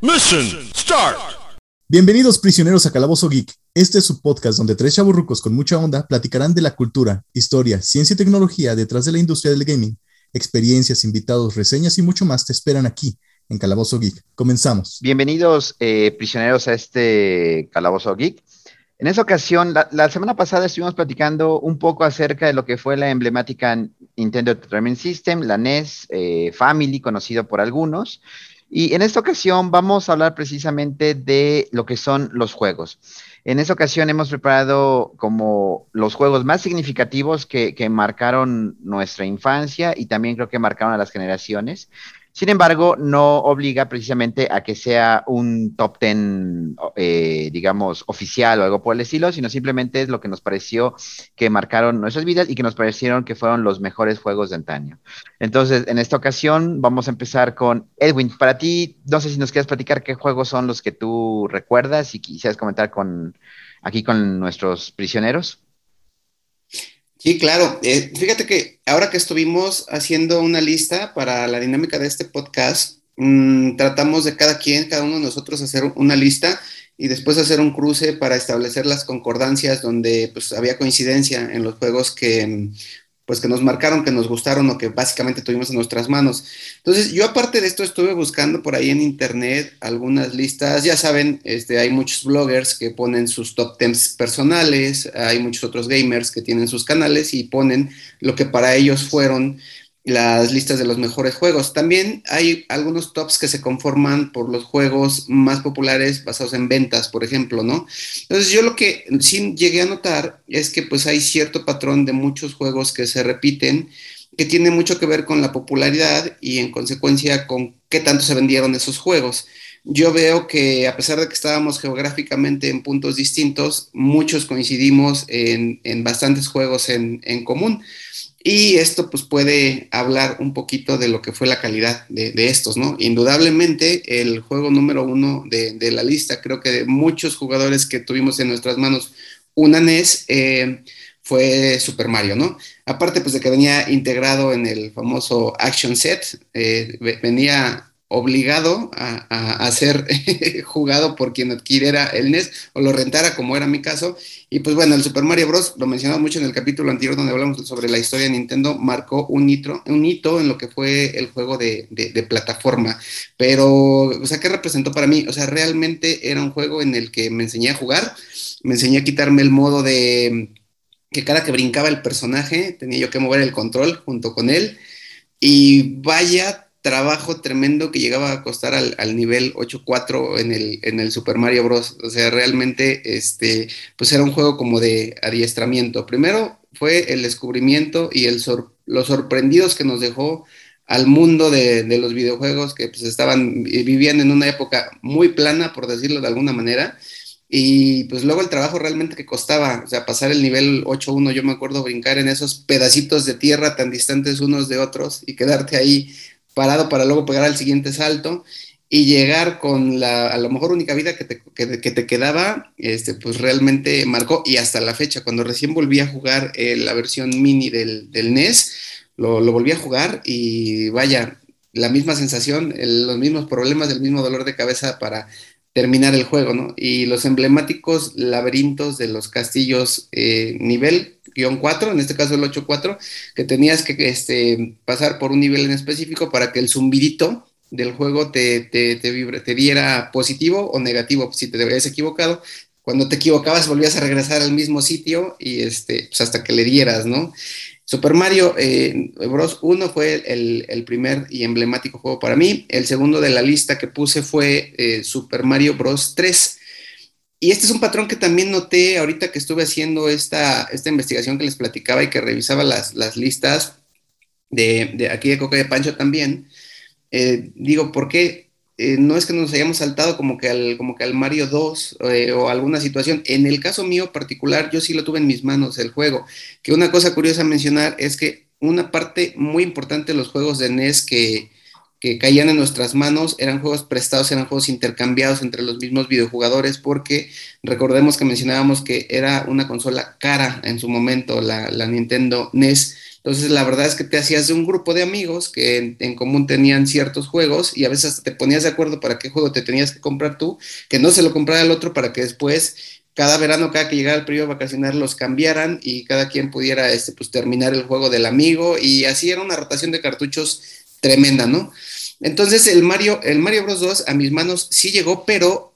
Mission start. Bienvenidos prisioneros a Calabozo Geek. Este es su podcast donde tres chaburrucos con mucha onda platicarán de la cultura, historia, ciencia y tecnología detrás de la industria del gaming. Experiencias, invitados, reseñas y mucho más te esperan aquí en Calabozo Geek. Comenzamos. Bienvenidos prisioneros prisioneros a este Calabozo Geek. En esa ocasión, la, semana pasada estuvimos platicando un poco acerca de lo que fue la emblemática Nintendo Entertainment System, la NES eh, Family, conocido por algunos. Y en esta ocasión vamos a hablar precisamente de lo que son los juegos. En esta ocasión hemos preparado como los juegos más significativos que, que marcaron nuestra infancia y también creo que marcaron a las generaciones. Sin embargo, no obliga precisamente a que sea un top ten, eh, digamos, oficial o algo por el estilo, sino simplemente es lo que nos pareció que marcaron nuestras vidas y que nos parecieron que fueron los mejores juegos de antaño. Entonces, en esta ocasión vamos a empezar con Edwin. Para ti, no sé si nos quieres platicar qué juegos son los que tú recuerdas y quisieras comentar con aquí con nuestros prisioneros. Sí, claro. Eh, fíjate que ahora que estuvimos haciendo una lista para la dinámica de este podcast, mm, tratamos de cada quien, cada uno de nosotros hacer una lista y después hacer un cruce para establecer las concordancias donde pues había coincidencia en los juegos que pues que nos marcaron, que nos gustaron o que básicamente tuvimos en nuestras manos. Entonces, yo aparte de esto estuve buscando por ahí en internet algunas listas, ya saben, este, hay muchos bloggers que ponen sus top 10 personales, hay muchos otros gamers que tienen sus canales y ponen lo que para ellos fueron las listas de los mejores juegos. También hay algunos tops que se conforman por los juegos más populares basados en ventas, por ejemplo, ¿no? Entonces yo lo que sí llegué a notar es que pues hay cierto patrón de muchos juegos que se repiten, que tiene mucho que ver con la popularidad y en consecuencia con qué tanto se vendieron esos juegos. Yo veo que a pesar de que estábamos geográficamente en puntos distintos, muchos coincidimos en, bastantes juegos en, en común. Y esto pues puede hablar un poquito de lo que fue la calidad de, estos, ¿no? Indudablemente el juego número uno de, la lista, creo que de muchos jugadores que tuvimos en nuestras manos una NES, eh, fue Super Mario, ¿no? Aparte pues de que venía integrado en el famoso Action Set, eh, venía obligado a, ser jugado por quien adquiriera el NES o lo rentara, como era mi caso. Y pues bueno, el Super Mario Bros., lo mencionamos mucho en el capítulo anterior donde hablamos sobre la historia de Nintendo, marcó un hito, un hito en lo que fue el juego de, de, plataforma. Pero, o sea, ¿qué representó para mí? O sea, realmente era un juego en el que me enseñé a jugar, me enseñé a quitarme el modo de que cada que brincaba el personaje tenía yo que mover el control junto con él. Y vaya trabajo tremendo que llegaba a costar al, al nivel 8.4 en el, en el Super Mario Bros. O sea, realmente, este, pues era un juego como de adiestramiento. Primero fue el descubrimiento y el los sorprendidos que nos dejó al mundo de, de los videojuegos que pues estaban, vivían en una época muy plana, por decirlo de alguna manera. Y pues luego el trabajo realmente que costaba, o sea, pasar el nivel 8.1, yo me acuerdo brincar en esos pedacitos de tierra tan distantes unos de otros y quedarte ahí parado para luego pegar al siguiente salto y llegar con la, a lo mejor única vida que te, que, te quedaba, este, pues realmente marcó, y hasta la fecha, cuando recién volví a jugar eh, la versión mini del, del NES, lo, volví a jugar y vaya, la misma sensación, los mismos problemas, el mismo dolor de cabeza para terminar el juego, ¿no? Y los emblemáticos laberintos de los castillos eh, nivel guion 4, en este caso el 8-4, que tenías que este, pasar por un nivel en específico para que el zumbidito del juego te, te, te, diera positivo o negativo, si te habías equivocado. Cuando te equivocabas volvías a regresar al mismo sitio y este, pues hasta que le dieras, ¿no? Super Mario eh, Bros. 1 fue el, primer y emblemático juego para mí. El segundo de la lista que puse fue eh, Super Mario Bros. 3. Y este es un patrón que también noté ahorita que estuve haciendo esta, esta investigación que les platicaba y que revisaba las, listas de, aquí de Coca de Pancho también. Eh, digo, ¿por qué? Eh, no es que nos hayamos saltado como que al, como que al Mario 2 eh, o alguna situación. En el caso mío particular, yo sí lo tuve en mis manos el juego. Que una cosa curiosa mencionar es que una parte muy importante de los juegos de NES que, que caían en nuestras manos, eran juegos prestados, eran juegos intercambiados entre los mismos videojugadores, porque recordemos que mencionábamos que era una consola cara en su momento, la, Nintendo NES. Entonces, la verdad es que te hacías de un grupo de amigos que en, común tenían ciertos juegos y a veces te ponías de acuerdo para qué juego te tenías que comprar tú, que no se lo comprara el otro para que después cada verano, cada que llegara el periodo vacacional, los cambiaran y cada quien pudiera este, pues, terminar el juego del amigo. Y así era una rotación de cartuchos tremenda, ¿no? Entonces el Mario, el Mario Bros. 2 a mis manos sí llegó, pero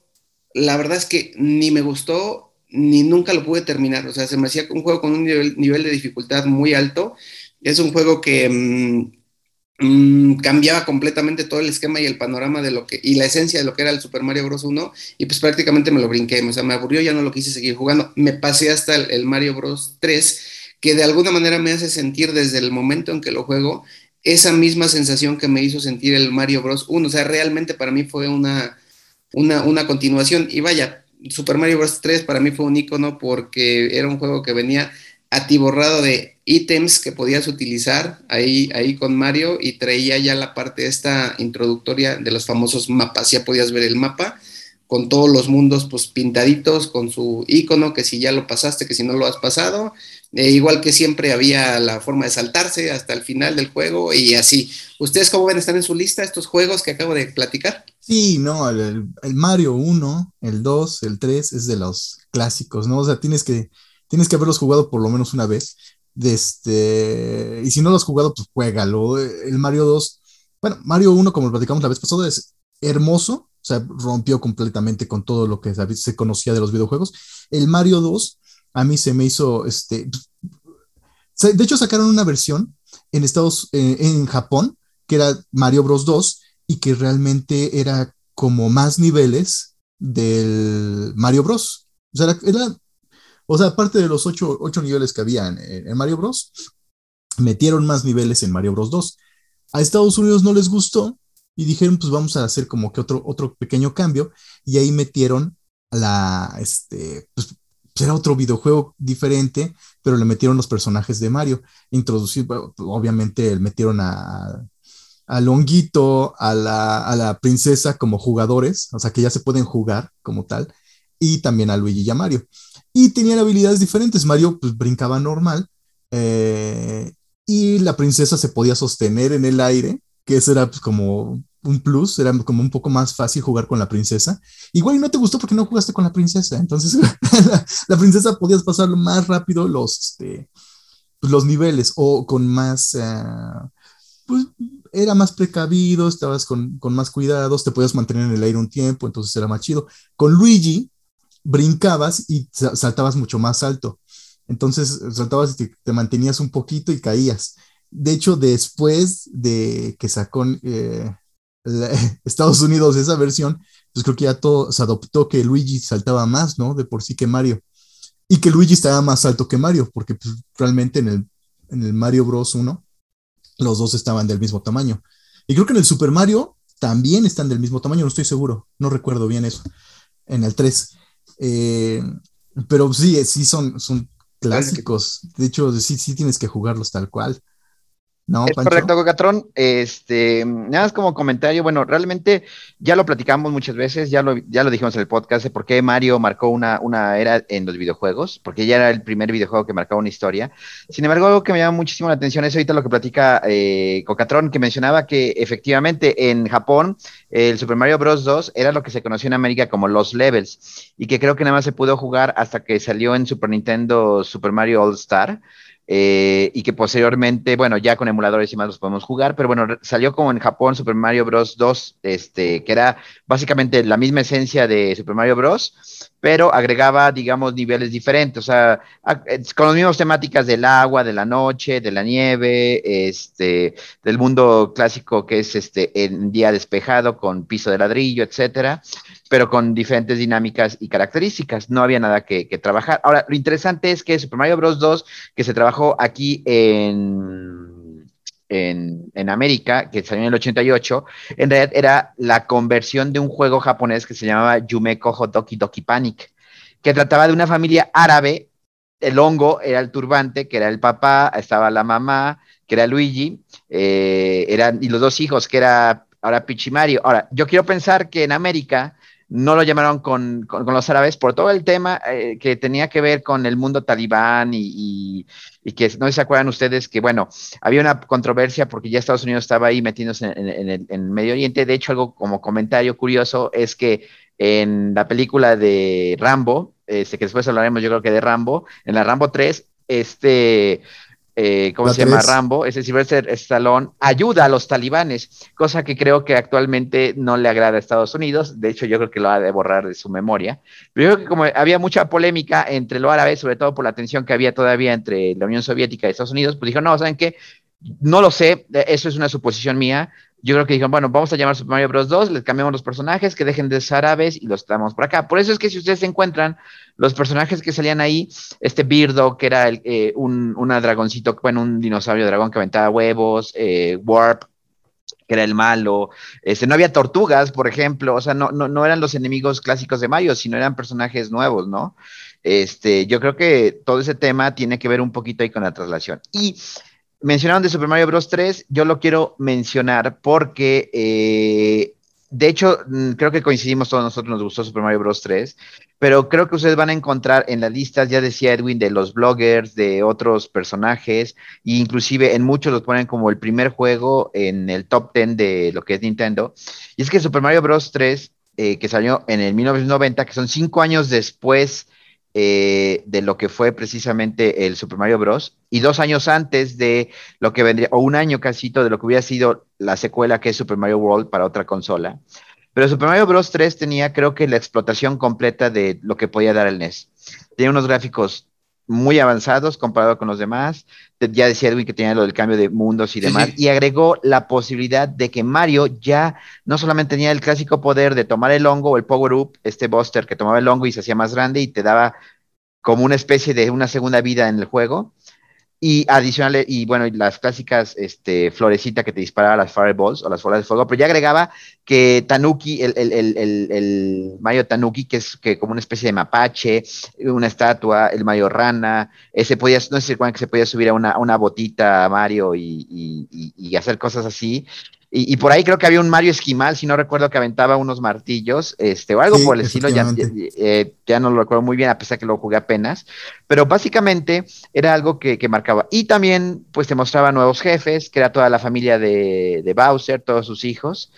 la verdad es que ni me gustó ni nunca lo pude terminar. O sea, se me hacía un juego con un nivel, de dificultad muy alto. Es un juego que mm, mm, cambiaba completamente todo el esquema y el panorama de lo que, y la esencia de lo que era el Super Mario Bros. 1, y pues prácticamente me lo brinqué. O sea, me aburrió, ya no lo quise seguir jugando. Me pasé hasta el, el Mario Bros. 3, que de alguna manera me hace sentir desde el momento en que lo juego esa misma sensación que me hizo sentir el Mario Bros. 1. O sea, realmente para mí fue una, una, continuación. Y vaya, Super Mario Bros. 3 para mí fue un icono porque era un juego que venía atiborrado de ítems que podías utilizar ahí, ahí con Mario y traía ya la parte esta introductoria de los famosos mapas. Ya podías ver el mapa con todos los mundos pues pintaditos, con su icono, que si ya lo pasaste, que si no lo has pasado, eh, igual que siempre había la forma de saltarse hasta el final del juego y así. ¿Ustedes cómo ven? ¿Están en su lista estos juegos que acabo de platicar? Sí, no, el, Mario 1, el 2, el 3 es de los clásicos, ¿no? O sea, tienes que, tienes que haberlos jugado por lo menos una vez. Este, y si no lo has jugado, pues juégalo. El Mario 2, bueno, Mario 1, como lo platicamos la vez pasada, es hermoso, o sea, rompió completamente con todo lo que se conocía de los videojuegos. El Mario 2 a mí se me hizo, este, de hecho sacaron una versión en Estados, eh, en Japón, que era Mario Bros 2 y que realmente era como más niveles del Mario Bros. O sea, era, o sea aparte de los ocho, niveles que había en, Mario Bros, metieron más niveles en Mario Bros 2. A Estados Unidos no les gustó y dijeron, pues vamos a hacer como que otro, otro pequeño cambio y ahí metieron la, este, pues, era otro videojuego diferente, pero le metieron los personajes de Mario. Introducir, obviamente, metieron a, a Longuito, a la, princesa como jugadores, o sea que ya se pueden jugar como tal, y también a Luigi y a Mario. Y tenían habilidades diferentes. Mario pues, brincaba normal, eh, y la princesa se podía sostener en el aire, que eso era pues, como un plus, era como un poco más fácil jugar con la princesa. Igual no te gustó porque no jugaste con la princesa, entonces la, princesa podías pasar más rápido los, este, pues, los niveles o con más, eh, pues era más precavido, estabas con, con, más cuidados, te podías mantener en el aire un tiempo, entonces era más chido. Con Luigi brincabas y saltabas mucho más alto. Entonces saltabas y te, te mantenías un poquito y caías. De hecho, después de que sacó eh, Estados Unidos esa versión, pues creo que ya todo se adoptó que Luigi saltaba más, ¿no? De por sí que Mario. Y que Luigi estaba más alto que Mario, porque pues, realmente en el, en el Mario Bros. 1 los dos estaban del mismo tamaño. Y creo que en el Super Mario también están del mismo tamaño, no estoy seguro, no recuerdo bien eso. En el 3. Eh, pero sí, sí son, son clásicos. De hecho, sí, sí tienes que jugarlos tal cual. No, es correcto, Cocatrón. Este, nada más como comentario, bueno, realmente ya lo platicamos muchas veces, ya lo, ya lo dijimos en el podcast, de por qué Mario marcó una, una era en los videojuegos, porque ya era el primer videojuego que marcaba una historia. Sin embargo, algo que me llama muchísimo la atención es ahorita lo que platica eh, Cocatrón, que mencionaba que efectivamente en Japón el Super Mario Bros. 2 era lo que se conoció en América como los levels, y que creo que nada más se pudo jugar hasta que salió en Super Nintendo Super Mario All Star. Eh, y que posteriormente, bueno, ya con emuladores y más los podemos jugar, pero bueno, salió como en Japón Super Mario Bros. 2, este, que era básicamente la misma esencia de Super Mario Bros., pero agregaba, digamos, niveles diferentes, o sea, con las mismas temáticas del agua, de la noche, de la nieve, este, del mundo clásico que es este, en día despejado con piso de ladrillo, etcétera, pero con diferentes dinámicas y características. No había nada que, trabajar. Ahora, lo interesante es que Super Mario Bros. 2, que se trabajó aquí en, en, América, que salió en el 88, en realidad era la conversión de un juego japonés que se llamaba Yumeko Hotoki Doki Panic, que trataba de una familia árabe. El hongo era el turbante, que era el papá, estaba la mamá, que era Luigi, eh, eran, y los dos hijos, que era ahora Peach y Mario. Ahora, yo quiero pensar que en América no lo llamaron con, con, los árabes por todo el tema eh, que tenía que ver con el mundo talibán y, que no se acuerdan ustedes que, bueno, había una controversia porque ya Estados Unidos estaba ahí metiéndose en, en, el, en Medio Oriente. De hecho, algo como comentario curioso es que en la película de Rambo, este, que después hablaremos yo creo que de Rambo, en la Rambo 3, este eh, ¿cómo se llama? Rambo, ese Sylvester Stallone, ayuda a los talibanes, cosa que creo que actualmente no le agrada a Estados Unidos, de hecho yo creo que lo ha de borrar de su memoria, pero yo creo que como había mucha polémica entre lo árabe, sobre todo por la tensión que había todavía entre la Unión Soviética y Estados Unidos, pues dijo, no, ¿saben qué? No lo sé, eso es una suposición mía, yo creo que dijeron, bueno, vamos a llamar Super Mario Bros. 2, les cambiamos los personajes, que dejen de ser árabes y los traemos por acá. Por eso es que si ustedes se encuentran los personajes que salían ahí, este Birdo, que era el, eh, un dragoncito, bueno, un dinosaurio dragón que aventaba huevos, eh, Warp, que era el malo, este, no había tortugas, por ejemplo, o sea, no, no, no eran los enemigos clásicos de Mario, sino eran personajes nuevos, ¿no? Este, yo creo que todo ese tema tiene que ver un poquito ahí con la traslación. Y mencionaron de Super Mario Bros. 3, yo lo quiero mencionar porque, eh, de hecho, mm, creo que coincidimos todos nosotros, nos gustó Super Mario Bros. 3, pero creo que ustedes van a encontrar en las listas, ya decía Edwin, de los bloggers, de otros personajes, e inclusive en muchos los ponen como el primer juego en el top 10 de lo que es Nintendo. Y es que Super Mario Bros. 3, eh, que salió en el 1990, que son cinco años después eh, de lo que fue precisamente el Super Mario Bros. y dos años antes de lo que vendría, o un año casito de lo que hubiera sido la secuela que es Super Mario World para otra consola. Pero Super Mario Bros. 3 tenía, creo que, la explotación completa de lo que podía dar el NES. Tenía unos gráficos muy avanzados comparado con los demás. Ya decía Edwin que tenía lo del cambio de mundos y demás, y agregó la posibilidad de que Mario ya no solamente tenía el clásico poder de tomar el hongo o el power up, este Buster que tomaba el hongo y se hacía más grande y te daba como una especie de una segunda vida en el juego, y adicional, y bueno, las clásicas este, florecita que te disparaba las fireballs o las bolas de fuego, pero ya agregaba que Tanuki, el, el, el, el, Mayo Tanuki, que es que como una especie de mapache, una estatua, el Mayo Rana, ese podía, no sé si que se podía subir a una, una botita Mario y, y, y, hacer cosas así. Y, por ahí creo que había un Mario Esquimal, si no recuerdo que aventaba unos martillos, este, o algo por el estilo, ya, eh, ya, no lo recuerdo muy bien, a pesar que lo jugué apenas, pero básicamente era algo que, que, marcaba. Y también, pues te mostraba nuevos jefes, que era toda la familia de, de Bowser, todos sus hijos,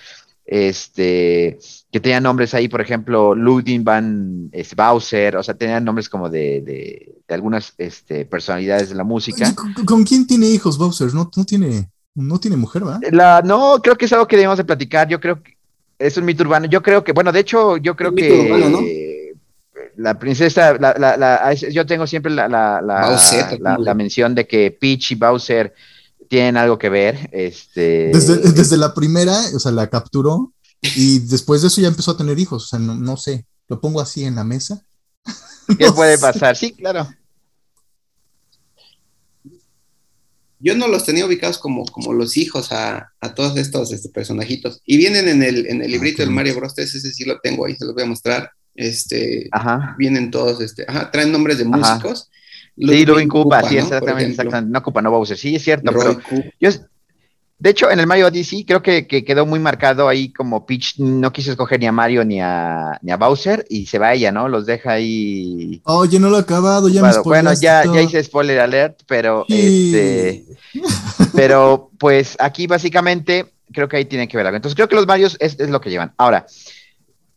este, que tenían nombres ahí, por ejemplo, Ludwig van este, Bowser, o sea, tenían nombres como de, de, de algunas este, personalidades de la música. ¿Con, ¿Con, quién tiene hijos Bowser? No, no tiene... No tiene mujer, ¿va? La, no, creo que es algo que debemos de platicar. Yo creo que es un mito urbano. Yo creo que, bueno, de hecho, yo creo que urbano, ¿no? la princesa, la, la, yo tengo siempre la, la, mención de que Peach y Bowser tienen algo que ver. Este... Desde, desde la primera, o sea, la capturó y después de eso ya empezó a tener hijos. O sea, no, no sé, lo pongo así en la mesa. ¿Qué no puede sé. pasar? Sí, claro. Yo no los tenía ubicados como, como los hijos a, a todos estos este, personajitos. Y vienen en el, en el librito del Mario Bros. ese sí lo tengo ahí, se los voy a mostrar. Este, ajá. Vienen todos, este, ajá, traen nombres de músicos. Sí, Ludwig Koopa, sí, exactamente, exactamente. No Koopa, no Bowser, sí, es cierto. Pero yo, de hecho, en el Mario Odyssey creo que, que, quedó muy marcado ahí como Peach no quiso escoger ni a Mario ni a, ni a Bowser y se va ella, ¿no? Los deja ahí. Oye, no lo he acabado, ya bueno, me Bueno, ya, ya hice spoiler alert, pero sí. este. pero pues aquí básicamente creo que ahí tiene que ver algo. Entonces creo que los Marios es, es lo que llevan. Ahora,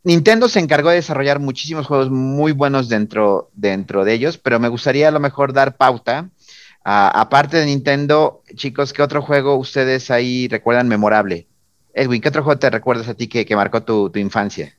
Nintendo se encargó de desarrollar muchísimos juegos muy buenos dentro, dentro de ellos, pero me gustaría a lo mejor dar pauta Aparte de Nintendo, chicos, ¿qué otro juego ustedes ahí recuerdan memorable? Edwin, ¿qué otro juego te recuerdas a ti que, que marcó tu, infancia?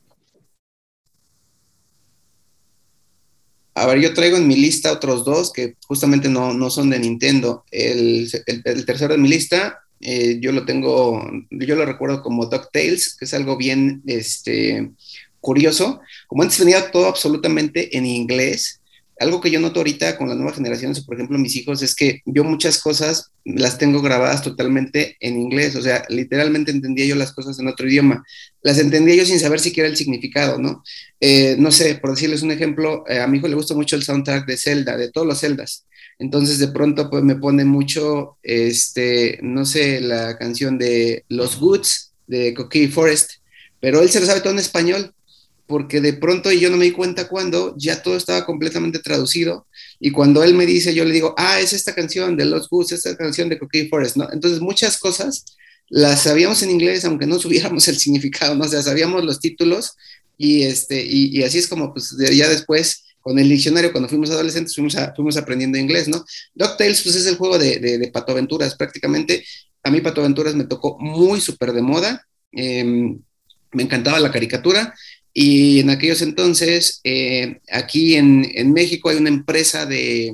A ver, yo traigo en mi lista otros dos que justamente no, no son de Nintendo. El, el, el, tercero de mi lista, eh, yo lo tengo, yo lo recuerdo como DuckTales, que es algo bien este, curioso. Como antes tenía todo absolutamente en inglés, algo que yo noto ahorita con las nuevas generaciones, por ejemplo mis hijos, es que yo muchas cosas las tengo grabadas totalmente en inglés, o sea, literalmente entendía yo las cosas en otro idioma, las entendía yo sin saber siquiera el significado, ¿no? Eh, no sé, por decirles un ejemplo, eh, a mi hijo le gusta mucho el soundtrack de Zelda, de todos los Zeldas, entonces de pronto pues me pone mucho, este, no sé, la canción de Los Goods, de Coquille Forest, pero él se lo sabe todo en español, porque de pronto, y yo no me di cuenta cuando, ya todo estaba completamente traducido, y cuando él me dice, yo le digo, ah, es esta canción de Los Woods, esta canción de Coquille Forest, ¿no? Entonces, muchas cosas las sabíamos en inglés, aunque no supiéramos el significado, ¿no? O sea, sabíamos los títulos, y, este, y, así es como, pues, ya después con el diccionario, cuando fuimos adolescentes, fuimos, fuimos aprendiendo inglés, ¿no? DuckTales, pues es el juego de, de, Pato Aventuras, prácticamente. A mí Pato Aventuras me tocó muy súper de moda, em, me encantaba la caricatura, y en aquellos entonces, eh, aquí en, en, México hay una empresa de,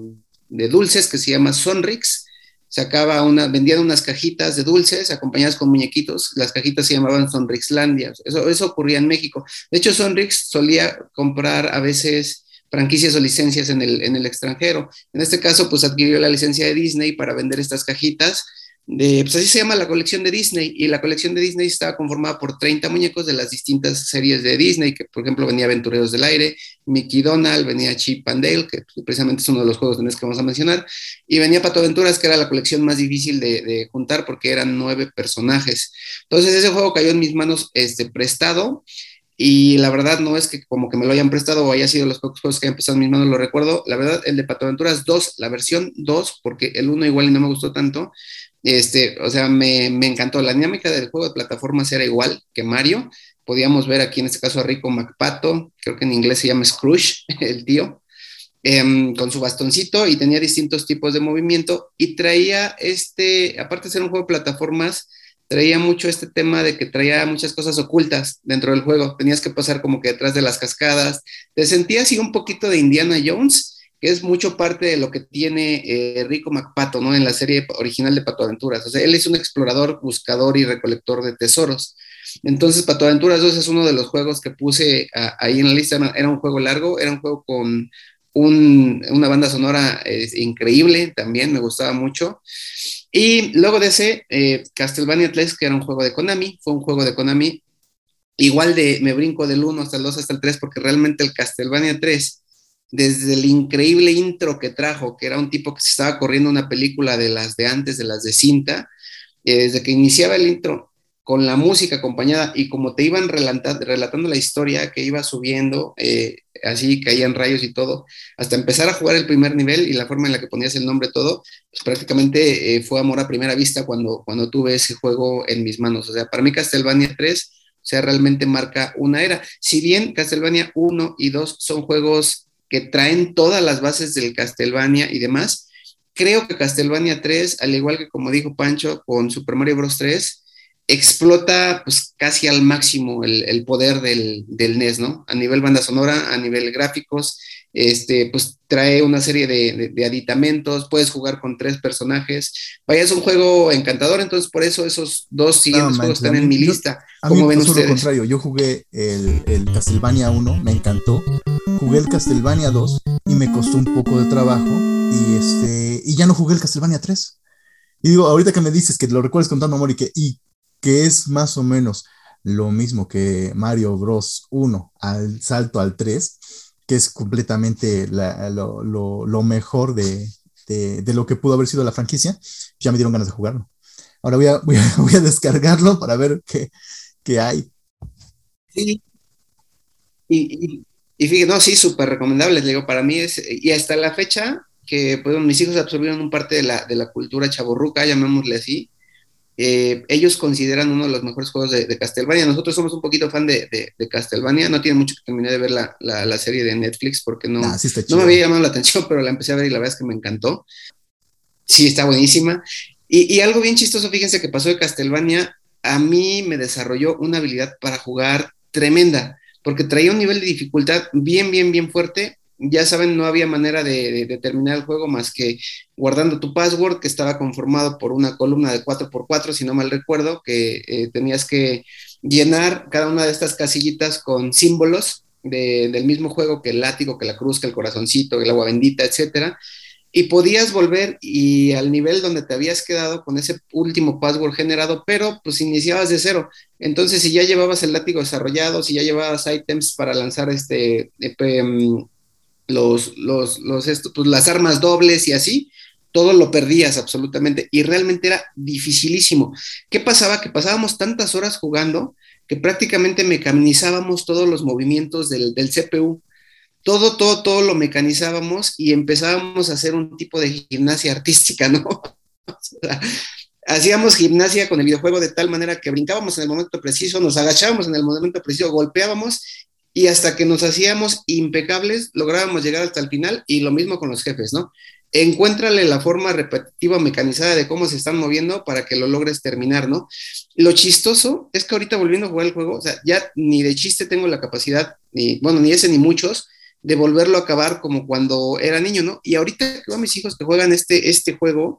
de, dulces que se llama Sonrix, sacaba una, vendían unas cajitas de dulces acompañadas con muñequitos, las cajitas se llamaban Sonrixlandia, eso, eso ocurría en México. De hecho, Sonrix solía comprar a veces franquicias o licencias en el, en el extranjero. En este caso, pues adquirió la licencia de Disney para vender estas cajitas. De, pues así se llama la colección de Disney y la colección de Disney estaba conformada por 30 muñecos de las distintas series de Disney, que por ejemplo venía Aventureros del Aire, Mickey Donald, venía Chip and Dale, que precisamente es uno de los juegos de NES que vamos a mencionar, y venía Pato Aventuras, que era la colección más difícil de, de, juntar porque eran nueve personajes. Entonces ese juego cayó en mis manos este, prestado y la verdad no es que como que me lo hayan prestado o haya sido los pocos juegos que han empezado en mis manos, lo recuerdo. La verdad, el de Pato Aventuras 2, la versión 2, porque el 1 igual y no me gustó tanto. Este, o sea, me, me, encantó. La dinámica del juego de plataformas era igual que Mario. Podíamos ver aquí en este caso a Rico MacPato, creo que en inglés se llama Scrooge, el tío, eh, con su bastoncito y tenía distintos tipos de movimiento y traía este, aparte de ser un juego de plataformas, traía mucho este tema de que traía muchas cosas ocultas dentro del juego. Tenías que pasar como que detrás de las cascadas. Te sentías así un poquito de Indiana Jones, que es mucho parte de lo que tiene eh, Rico MacPato, ¿no? En la serie original de Pato Aventuras. O sea, él es un explorador, buscador y recolector de tesoros. Entonces, Pato Aventuras 2 es uno de los juegos que puse ahí en la lista. Era un juego largo, era un juego con un, una banda sonora increíble también, me gustaba mucho. Y luego de ese, eh, Castlevania 3, que era un juego de Konami, fue un juego de Konami. Igual de, me brinco del 1 hasta el 2 hasta el 3, porque realmente el Castlevania 3, desde el increíble intro que trajo, que era un tipo que se estaba corriendo una película de las de antes, de las de cinta, eh, desde que iniciaba el intro con la música acompañada y como te iban relatando, la historia que iba subiendo, eh, así caían rayos y todo, hasta empezar a jugar el primer nivel y la forma en la que ponías el nombre todo, pues prácticamente eh, fue amor a primera vista cuando, cuando tuve ese juego en mis manos. O sea, para mí Castlevania 3, o sea, realmente marca una era. Si bien Castlevania 1 y 2 son juegos que traen todas las bases del Castlevania y demás, creo que Castlevania 3, al igual que como dijo Pancho con Super Mario Bros. 3, explota pues casi al máximo el, el poder del, del, NES, ¿no? A nivel banda sonora, a nivel gráficos, este, pues trae una serie de, de, aditamentos, puedes jugar con tres personajes. Vaya, es un juego encantador, entonces por eso esos dos siguientes juegos están en mi lista. a mí ven ustedes? lo contrario, yo jugué el, el, Castlevania 1, me encantó. Jugué el Castlevania 2 y me costó un poco de trabajo. Y, este, y ya no jugué el Castlevania 3. Y digo, ahorita que me dices que lo recuerdas contando amor y que, y que es más o menos lo mismo que Mario Bros 1 al salto al 3, que es completamente lo, mejor de, lo que pudo haber sido la franquicia, ya me dieron ganas de jugarlo. Ahora voy a, descargarlo para ver qué, qué hay. Sí. Y, y, fíjate, no, sí, súper recomendable, digo, para mí es, y hasta la fecha que pues, mis hijos absorbieron un parte de la, de la cultura chaborruca, llamémosle así, eh, ellos consideran uno de los mejores juegos de, Castlevania. Nosotros somos un poquito fan de, Castlevania. No tiene mucho que terminar de ver la, serie de Netflix porque no, no me había llamado la atención, pero la empecé a ver y la verdad es que me encantó. Sí, está buenísima. Y, y algo bien chistoso, fíjense que pasó de Castlevania, a mí me desarrolló una habilidad para jugar tremenda, porque traía un nivel de dificultad bien, bien, bien fuerte ya saben, no había manera de, terminar el juego más que guardando tu password, que estaba conformado por una columna de 4x4, si no mal recuerdo, que eh, tenías que llenar cada una de estas casillitas con símbolos del mismo juego que el látigo, que la cruz, que el corazoncito, el agua bendita, etcétera. Y podías volver y al nivel donde te habías quedado con ese último password generado, pero pues iniciabas de cero. Entonces, si ya llevabas el látigo desarrollado, si ya llevabas items para lanzar este, los, los, los pues, las armas dobles y así, todo lo perdías absolutamente y realmente era dificilísimo. ¿Qué pasaba? Que pasábamos tantas horas jugando que prácticamente mecanizábamos todos los movimientos del, del CPU. Todo, todo, todo lo mecanizábamos y empezábamos a hacer un tipo de gimnasia artística, ¿no? hacíamos gimnasia con el videojuego de tal manera que brincábamos en el momento preciso, nos agachábamos en el momento preciso, golpeábamos y hasta que nos hacíamos impecables lográbamos llegar hasta el final y lo mismo con los jefes, ¿no? encuéntrale la forma repetitiva, mecanizada de cómo se están moviendo para que lo logres terminar, ¿no? Lo chistoso es que ahorita volviendo a jugar el juego, o sea, ya ni de chiste tengo la capacidad, ni, bueno, ni ese ni muchos, de volverlo a acabar como cuando era niño, ¿no? Y ahorita que a mis hijos que juegan este, este juego,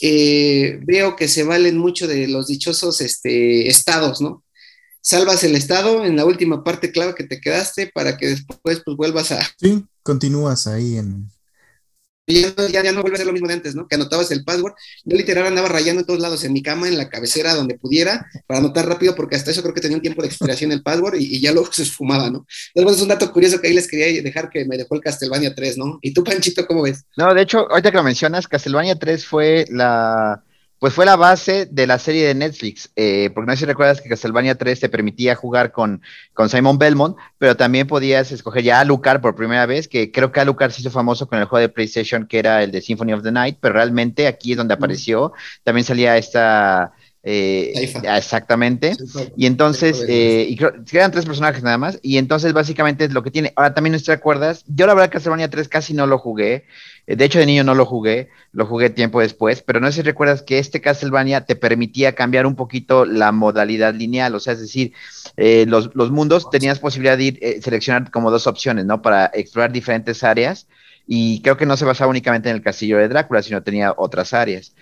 eh, veo que se valen mucho de los dichosos este, estados, ¿no? Salvas el estado en la última parte clave que te quedaste para que después pues vuelvas a... Sí, continúas ahí en, ya, ya, no vuelve a ser lo mismo de antes, ¿no? Que anotabas el password. Yo literal andaba rayando en todos lados, en mi cama, en la cabecera, donde pudiera, para anotar rápido, porque hasta eso creo que tenía un tiempo de expiración el password y, ya luego se esfumaba, ¿no? Entonces, es un dato curioso que ahí les quería dejar que me dejó el Castlevania 3, ¿no? ¿Y tú, Panchito, cómo ves? No, de hecho, ahorita que lo mencionas, Castlevania 3 fue la pues fue la base de la serie de Netflix, eh, porque no sé si recuerdas que Castlevania 3 te permitía jugar con, con Simon Belmont, pero también podías escoger ya a Alucard por primera vez, que creo que Alucard se hizo famoso con el juego de PlayStation que era el de Symphony of the Night, pero realmente aquí es donde apareció, también salía esta... Eh, exactamente. Y entonces, eh, y quedan tres personajes nada más. Y entonces, básicamente es lo que tiene. Ahora también no te acuerdas. Yo, la verdad, Castlevania 3 casi no lo jugué. Eh, de hecho, de niño no lo jugué, lo jugué tiempo después, pero no sé si recuerdas que este Castlevania te permitía cambiar un poquito la modalidad lineal, o sea, es decir, eh, los, mundos tenías posibilidad de ir, seleccionar como dos opciones, ¿no? Para explorar diferentes áreas y creo que no se basaba únicamente en el castillo de Drácula, sino tenía otras áreas.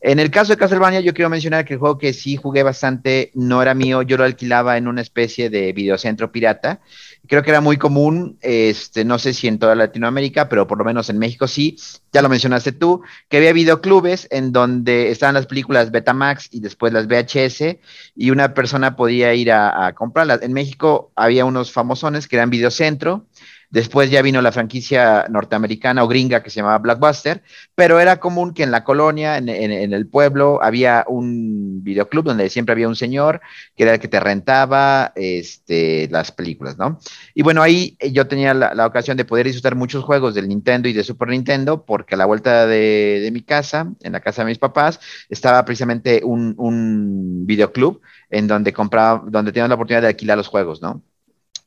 En el caso de Castlevania, yo quiero mencionar que el juego que sí jugué bastante no era mío, yo lo alquilaba en una especie de videocentro pirata creo que era muy común, este, no sé si en toda Latinoamérica, pero por lo menos en México sí, ya lo mencionaste tú, que había videoclubes en donde estaban las películas Betamax y después las VHS y una persona podía ir a, a comprarlas. En México había unos famosones que eran Videocentro, Después ya vino la franquicia norteamericana o gringa que se llamaba Blockbuster, pero era común que en la colonia, en, el pueblo, había un videoclub donde siempre había un señor que era el que te rentaba este, las películas, ¿no? Y bueno, ahí yo tenía la, ocasión de poder disfrutar muchos juegos del Nintendo y de Super Nintendo, porque a la vuelta de, mi casa, en la casa de mis papás, estaba precisamente un, un videoclub en donde compraba, donde tenían la oportunidad de alquilar los juegos, ¿no?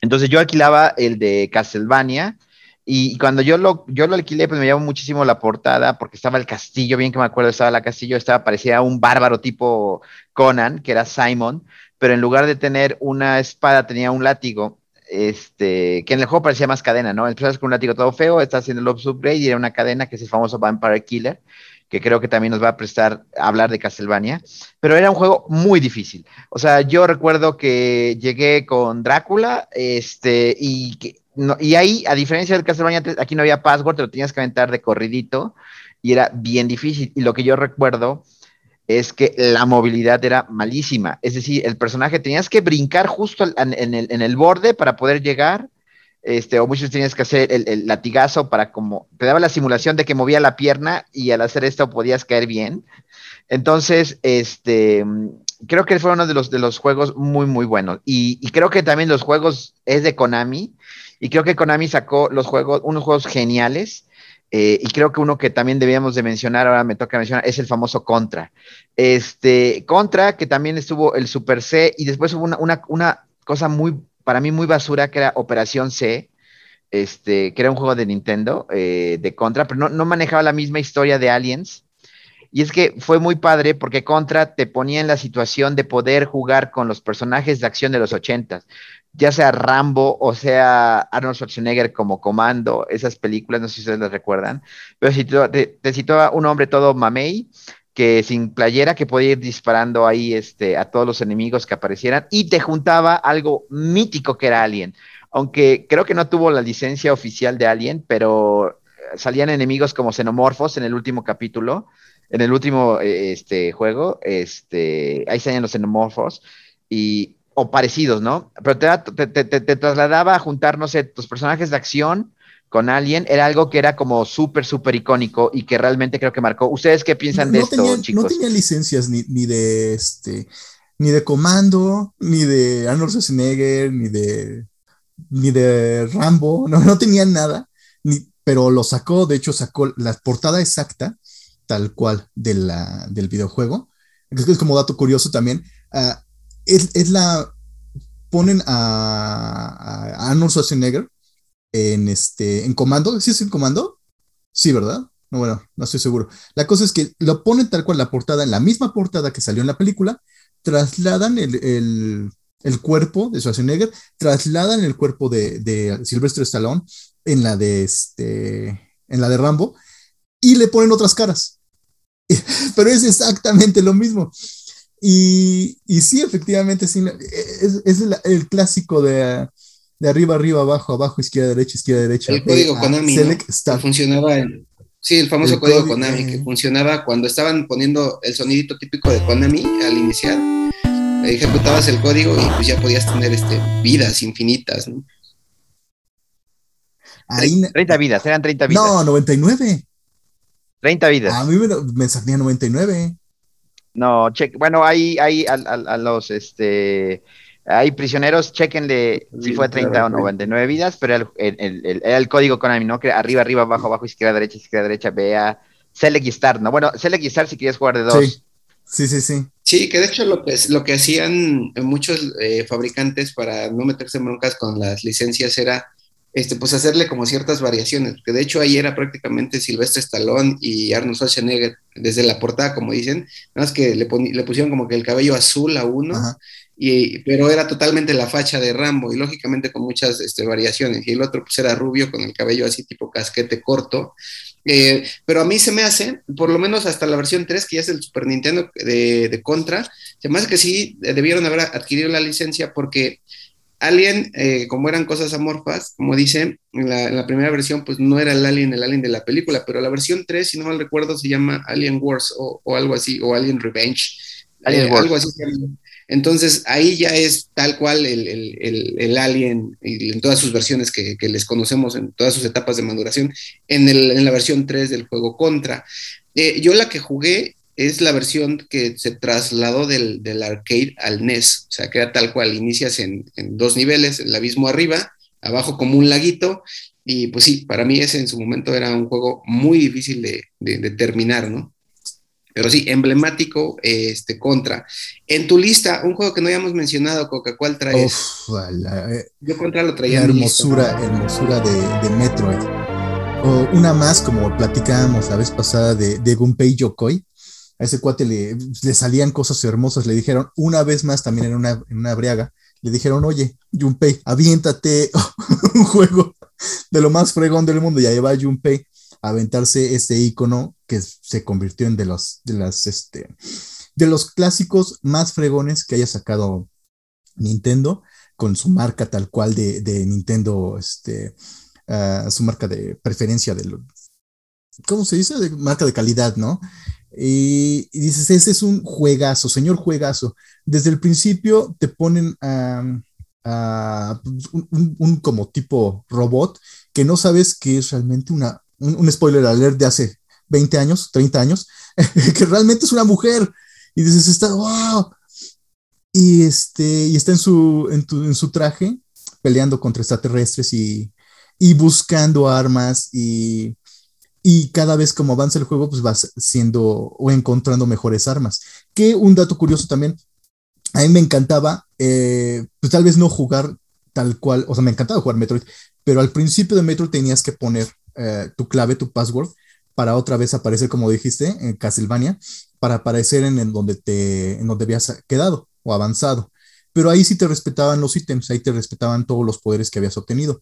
Entonces yo alquilaba el de Castlevania y cuando yo lo, yo lo alquilé, pues me llamó muchísimo la portada porque estaba el castillo, bien que me acuerdo, estaba el castillo, estaba, parecía un bárbaro tipo Conan, que era Simon, pero en lugar de tener una espada tenía un látigo, este, que en el juego parecía más cadena, ¿no? Empezas con un látigo todo feo, estás haciendo el upgrade y era una cadena que es el famoso Vampire Killer que creo que también nos va a prestar a hablar de Castlevania, pero era un juego muy difícil. O sea, yo recuerdo que llegué con Drácula, este, y, y ahí, a diferencia del Castlevania, aquí no había password, te lo tenías que aventar de corridito, y era bien difícil. Y lo que yo recuerdo es que la movilidad era malísima. Es decir, el personaje tenías que brincar justo en, el, en el borde para poder llegar este, o muchos tenías que hacer el, latigazo para como, te daba la simulación de que movía la pierna y al hacer esto podías caer bien. Entonces, este, creo que fue uno de los, de los juegos muy, muy buenos. Y, creo que también los juegos es de Konami. Y creo que Konami sacó los juegos, unos juegos geniales. Eh, y creo que uno que también debíamos de mencionar, ahora me toca mencionar, es el famoso Contra. Este, Contra, que también estuvo el Super C, y después hubo una, una, una cosa muy para mí muy basura, que era Operación C, este, que era un juego de Nintendo, eh, de Contra, pero no, manejaba la misma historia de Aliens. Y es que fue muy padre porque Contra te ponía en la situación de poder jugar con los personajes de acción de los ochentas, ya sea Rambo o sea Arnold Schwarzenegger como comando, esas películas, no sé si ustedes las recuerdan, pero si te, te situaba un hombre todo mamey que sin playera que podía ir disparando ahí este, a todos los enemigos que aparecieran y te juntaba algo mítico que era Alien. Aunque creo que no tuvo la licencia oficial de Alien, pero eh, salían enemigos como xenomorfos en el último capítulo, en el último eh, este, juego, este, ahí salían los xenomorfos y, o parecidos, ¿no? Pero te, te, te, te, trasladaba a juntar, no sé, tus personajes de acción con Alien era algo que era como súper, súper icónico y que realmente creo que marcó. ¿Ustedes qué piensan de esto, chicos? No tenía licencias ni, ni de este, ni de Comando, ni de Arnold Schwarzenegger, ni de, ni de Rambo, no, no tenía nada, ni, pero lo sacó, de hecho sacó la portada exacta, tal cual, de la, del videojuego. Es como dato curioso también, uh, es, es, la, ponen a, a Arnold Schwarzenegger en, este, en comando. ¿Sí es en comando? Sí, ¿verdad? No, bueno, no estoy seguro. La cosa es que lo ponen tal cual la portada, en la misma portada que salió en la película, trasladan el, el, el cuerpo de Schwarzenegger, trasladan el cuerpo de, de Sylvester Stallone en la de este, en la de Rambo, y le ponen otras caras. Pero es exactamente lo mismo. Y, y sí, efectivamente, sí, es, es el clásico de de arriba, arriba, abajo, abajo, izquierda, derecha, izquierda, derecha. El código Konami ¿no? funcionaba en, sí, el famoso el código, Konami que funcionaba cuando estaban poniendo el sonidito típico de Konami al iniciar. Ejecutabas el código y pues ya podías tener este, vidas infinitas, ¿no? Ahí, 30 vidas, eran 30 vidas. No, 99. 30 vidas. A mí me, me salía 99. No, check, bueno, ahí, ahí a, a, a los, este, hay prisioneros, chequenle si fue 30 o 99 vidas, pero el, el, el, el, código Konami, ¿no? Que arriba, arriba, abajo, abajo, izquierda, derecha, izquierda, derecha, vea, select y start, ¿no? Bueno, select y start si quieres jugar de dos. Sí, sí, sí. Sí, sí que de hecho lo que, lo que hacían muchos eh, fabricantes para no meterse en broncas con las licencias era este, pues hacerle como ciertas variaciones, que de hecho ahí era prácticamente Silvestre Stallone y Arnold Schwarzenegger, desde la portada, como dicen, nada más que le, le pusieron como que el cabello azul a uno, Ajá. Y, pero era totalmente la facha de Rambo y lógicamente con muchas este, variaciones. Y el otro pues era rubio con el cabello así tipo casquete corto. Eh, pero a mí se me hace, por lo menos hasta la versión 3, que ya es el Super Nintendo de, de Contra, se me hace que sí debieron haber adquirido la licencia porque Alien, eh, como eran cosas amorfas, como dice, en la, en la, primera versión, pues no era el Alien, el Alien de la película, pero la versión 3, si no mal recuerdo, se llama Alien Wars o, o algo así, o Alien Revenge. Alien eh, Wars. Algo así. Entonces ahí ya es tal cual el, Alien y en todas sus versiones que, les conocemos, en todas sus etapas de maduración, en, la versión 3 del juego Contra. Eh, yo la que jugué es la versión que se trasladó del, arcade al NES, o sea, que era tal cual, inicias en, dos niveles, el abismo arriba, abajo como un laguito, y pues sí, para mí ese en su momento era un juego muy difícil de, de terminar, ¿no? Pero sí, emblemático este, contra. En tu lista, un juego que no hayamos mencionado, Coca, ¿cuál traes? Uf, la, eh, Yo contra lo traía. La hermosura, hermosura de, de, Metroid. O una más, como platicábamos la vez pasada, de, de Gunpei Yokoi. A ese cuate le, le, salían cosas hermosas. Le dijeron, una vez más, también en una, en una briaga, le dijeron, oye, Junpei, aviéntate un juego de lo más fregón del mundo. Y ahí va Junpei aventarse este icono que se convirtió en de los, de las, este, de los clásicos más fregones que haya sacado Nintendo con su marca tal cual de, de Nintendo, este, uh, su marca de preferencia de, ¿cómo se dice? De marca de calidad, ¿no? Y, dices, ese es un juegazo, señor juegazo. Desde el principio te ponen a, a un, un, como tipo robot que no sabes que es realmente una, un, un spoiler alert de hace 20 años, 30 años, que realmente es una mujer. Y dices, está, wow. Y, este, y está en su, en, su traje peleando contra extraterrestres y, y buscando armas y, y, cada vez como avanza el juego, pues vas siendo o encontrando mejores armas. Que un dato curioso también, a mí me encantaba, eh, pues tal vez no jugar tal cual, o sea, me encantaba jugar Metroid, pero al principio de Metroid tenías que poner eh, tu clave, tu password, para otra vez aparecer, como dijiste, en Castlevania, para aparecer en, en, donde te, en donde habías quedado o avanzado. Pero ahí sí te respetaban los ítems, ahí te respetaban todos los poderes que habías obtenido.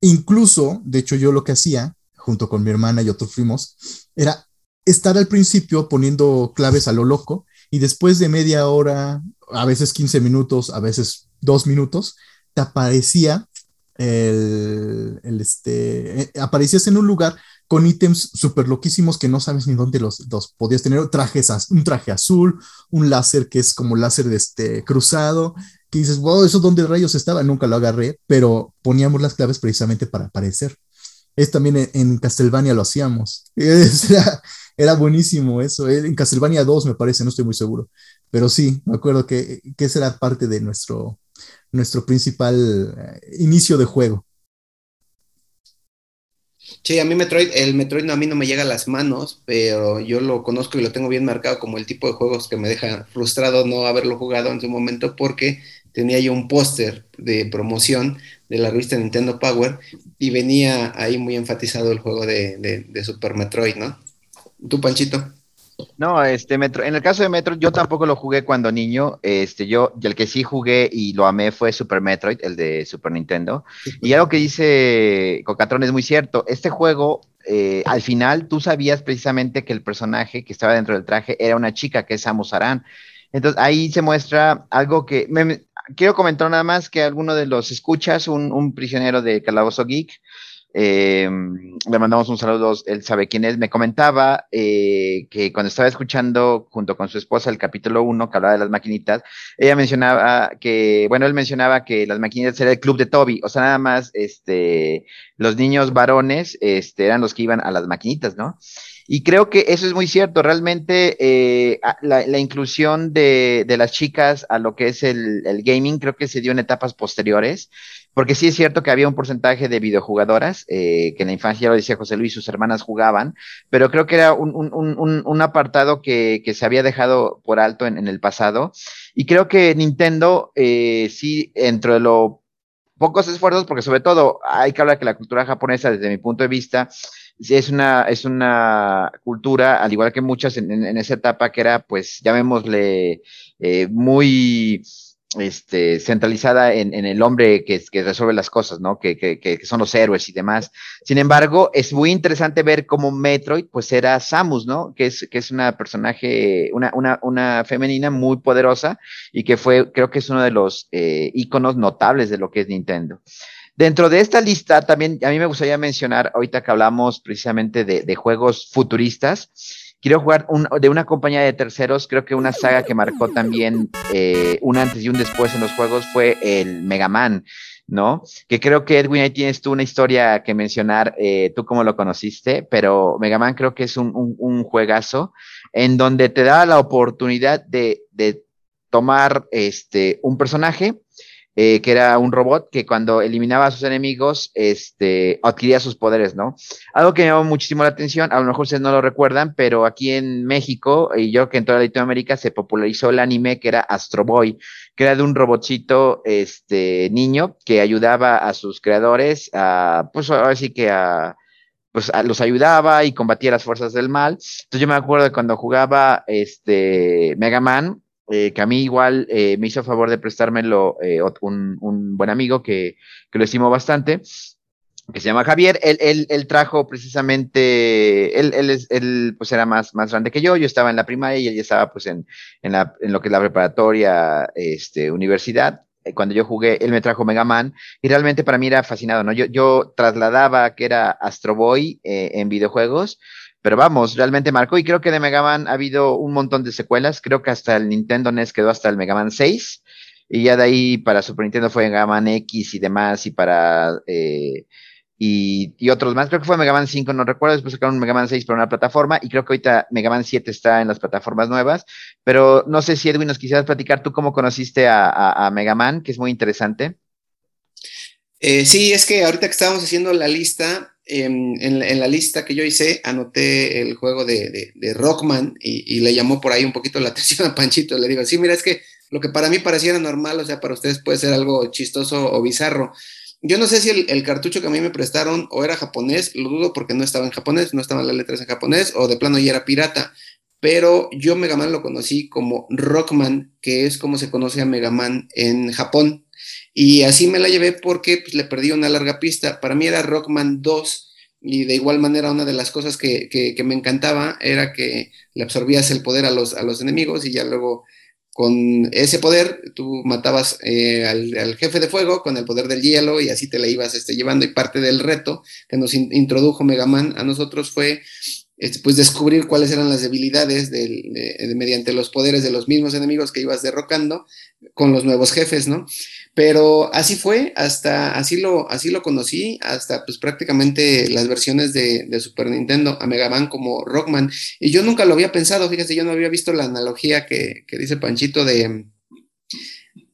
Incluso, de hecho, yo lo que hacía, junto con mi hermana y otros primos, era estar al principio poniendo claves a lo loco y después de media hora, a veces 15 minutos, a veces dos minutos, te aparecía el, el este, eh, aparecías en un lugar con ítems súper loquísimos que no sabes ni dónde los, los podías tener, trajes, un traje azul, un láser que es como láser de este cruzado, que dices, wow, eso dónde rayos estaba, nunca lo agarré, pero poníamos las claves precisamente para aparecer. Es también en, en Castlevania lo hacíamos. Era, era buenísimo eso. eh, En Castlevania 2 me parece, no estoy muy seguro. Pero sí, me acuerdo que, que esa era parte de nuestro, nuestro principal eh, inicio de juego. Sí, a mí Metroid, el Metroid a mí no me llega a las manos, pero yo lo conozco y lo tengo bien marcado como el tipo de juegos que me deja frustrado no haberlo jugado en su momento porque tenía yo un póster de promoción de la revista Nintendo Power y venía ahí muy enfatizado el juego de, de Super Metroid, ¿no? ¿Tú, Panchito? No, este Metro, en el caso de Metro, yo tampoco lo jugué cuando niño. Este, yo, el que sí jugué y lo amé fue Super Metroid, el de Super Nintendo. Y algo que dice Cocatron es muy cierto. Este juego, eh, al final, tú sabías precisamente que el personaje que estaba dentro del traje era una chica, que es Samus Aran. Entonces ahí se muestra algo que quiero comentar nada más que alguno de los escuchas, un, un prisionero de Calabozo Geek, eh, le mandamos un saludo, él sabe quién es, me comentaba eh, que cuando estaba escuchando junto con su esposa el capítulo 1 que hablaba de las maquinitas, ella mencionaba que, bueno, él mencionaba que las maquinitas era el club de Toby, o sea, nada más este, los niños varones este, eran los que iban a las maquinitas, ¿no? Y creo que eso es muy cierto. Realmente eh, la, la, inclusión de, de, las chicas a lo que es el, el, gaming creo que se dio en etapas posteriores, porque sí es cierto que había un porcentaje de videojugadoras, eh, que en la infancia, ya lo decía José Luis, sus hermanas jugaban, pero creo que era un, un, un, un apartado que, que, se había dejado por alto en, en el pasado. Y creo que Nintendo eh, sí, dentro de lo pocos esfuerzos, porque sobre todo hay que hablar que la cultura japonesa, desde mi punto de vista, es una, es una cultura, al igual que muchas en, en, en esa etapa, que era, pues, llamémosle, eh, muy este, centralizada en, en el hombre que, que, resuelve las cosas, ¿no? Que, que, que, son los héroes y demás. Sin embargo, es muy interesante ver cómo Metroid, pues, era Samus, ¿no? Que es, que es una personaje, una, una, una femenina muy poderosa y que fue, creo que es uno de los eh, íconos notables de lo que es Nintendo. Dentro de esta lista, también a mí me gustaría mencionar, ahorita que hablamos precisamente de, de juegos futuristas, quiero jugar un, de una compañía de terceros, creo que una saga que marcó también eh, un antes y un después en los juegos fue el Mega Man, ¿no? Que creo que Edwin, ahí tienes tú una historia que mencionar, eh, tú cómo lo conociste, pero Mega Man creo que es un, un, un juegazo en donde te da la oportunidad de, de tomar este, un personaje, eh, que era un robot que cuando eliminaba a sus enemigos, este, adquiría sus poderes, ¿no? Algo que me llamó muchísimo la atención, a lo mejor ustedes no lo recuerdan, pero aquí en México, y yo que en toda Latinoamérica, se popularizó el anime que era Astro Boy, que era de un robotcito, este, niño, que ayudaba a sus creadores a, pues ahora sí que a, pues a, los ayudaba y combatía las fuerzas del mal. Entonces yo me acuerdo de cuando jugaba este Mega Man, eh, que a mí igual eh, me hizo favor de prestármelo eh, un, un, buen amigo que, que, lo estimo bastante, que se llama Javier. Él, él, él trajo precisamente, él, él, es, él, pues era más, más grande que yo, yo estaba en la primaria y él ya estaba pues en, en lo que es la preparatoria, este, universidad. Cuando yo jugué, él me trajo Mega Man y realmente para mí era fascinado, ¿no? Yo, yo trasladaba que era Astro Boy en videojuegos, pero vamos, realmente marcó y creo que de Mega Man ha habido un montón de secuelas, creo que hasta el Nintendo NES quedó hasta el Mega Man 6 y ya de ahí para Super Nintendo fue Mega Man X y demás y para eh, y, otros más, creo que fue Mega Man 5, no recuerdo, después sacaron Mega Man 6 para una plataforma y creo que ahorita Mega Man 7 está en las plataformas nuevas, pero no sé si Edwin nos quisieras platicar tú cómo conociste a, a, a Mega Man, que es muy interesante. Eh, sí, es que ahorita que estábamos haciendo la lista, en, en, en, la lista que yo hice anoté el juego de, de, Rockman y, y, le llamó por ahí un poquito la atención a Panchito. Le digo, sí, mira, es que lo que para mí pareciera normal, o sea, para ustedes puede ser algo chistoso o bizarro. Yo no sé si el, el, cartucho que a mí me prestaron o era japonés, lo dudo porque no estaba en japonés, no estaban las letras en japonés, o de plano ya era pirata. Pero yo Mega Man lo conocí como Rockman, que es como se conoce a Mega Man en Japón. Y así me la llevé porque pues, le perdí una larga pista. Para mí era Rockman 2 y de igual manera una de las cosas que, que, me encantaba era que le absorbías el poder a los, a los enemigos y ya luego con ese poder tú matabas eh, al, jefe de fuego con el poder del hielo y así te la ibas este, llevando y parte del reto que nos in, introdujo Mega Man a nosotros fue este, pues descubrir cuáles eran las debilidades del, de, de, mediante los poderes de los mismos enemigos que ibas derrocando con los nuevos jefes, ¿no? Pero así fue, hasta así lo, así lo conocí, hasta pues prácticamente las versiones de, Super Nintendo a Mega Man como Rockman. Y yo nunca lo había pensado, fíjese, yo no había visto la analogía que, dice Panchito de,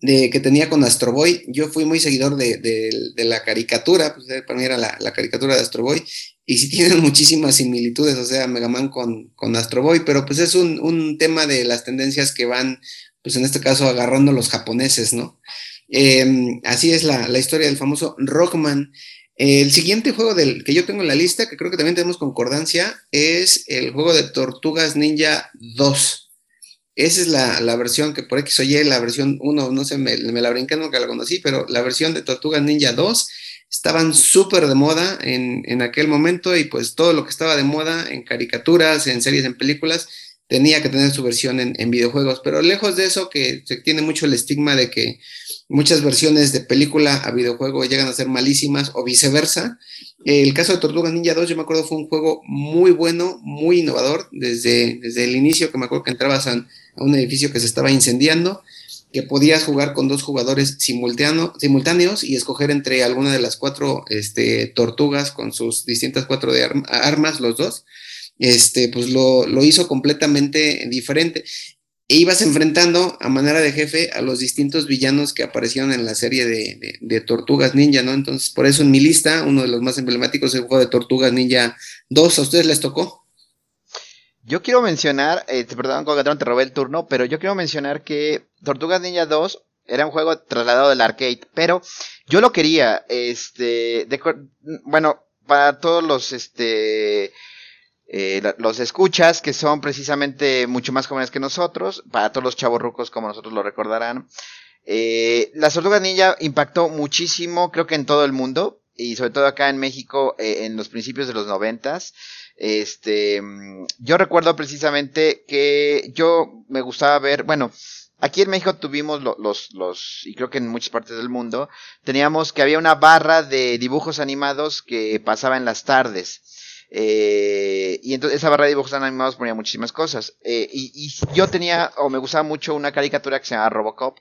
de que tenía con Astro Boy. Yo fui muy seguidor de, la caricatura, pues para mí era la, caricatura de Astro Boy, y sí tienen muchísimas similitudes, o sea, Mega Man con, con Astro Boy, pero pues es un, un tema de las tendencias que van, pues en este caso, agarrando los japoneses, ¿no? Em, así es la, historia del famoso Rockman. El siguiente juego del que yo tengo en la lista, que creo que también tenemos concordancia, es el juego de Tortugas Ninja 2. Esa es la, versión que por X o la versión 1, no sé, me, la brinqué, nunca la conocí, pero la versión de Tortugas Ninja 2 estaban súper de moda en, aquel momento y pues todo lo que estaba de moda en caricaturas, en series, en películas, tenía que tener su versión en, en videojuegos. Pero lejos de eso, que se tiene mucho el estigma de que muchas versiones de película a videojuego llegan a ser malísimas o viceversa. El caso de Tortugas Ninja 2, yo me acuerdo, fue un juego muy bueno, muy innovador, desde, desde el inicio, que me acuerdo que entrabas a, un edificio que se estaba incendiando, que podías jugar con dos jugadores simultáneos y escoger entre alguna de las cuatro este, tortugas con sus distintas cuatro de armas, los dos. Este, pues lo, lo hizo completamente diferente e ibas enfrentando a manera de jefe a los distintos villanos que aparecieron en la serie de, Tortugas Ninja, ¿no? Entonces, por eso en mi lista, uno de los más emblemáticos es el juego de Tortugas Ninja 2. ¿A ustedes les tocó? Yo quiero mencionar, eh, perdón, Cogatron, te robé el turno, pero yo quiero mencionar que Tortugas Ninja 2 era un juego trasladado del arcade, pero yo lo quería, este, bueno, para todos los, este, eh, los escuchas, que son precisamente mucho más jóvenes que nosotros, para todos los chavos rucos como nosotros lo recordarán. Eh, la Tortugas Ninja impactó muchísimo, creo que en todo el mundo, y sobre todo acá en México eh, en los principios de los noventas. Este, yo recuerdo precisamente que yo me gustaba ver, bueno, Aquí en México tuvimos los, los, y creo que en muchas partes del mundo, teníamos que había una barra de dibujos animados que pasaba en las tardes. Eh, y entonces esa barra de dibujos animados ponía muchísimas cosas. Eh, y, yo tenía, o me gustaba mucho una caricatura que se llama Robocop.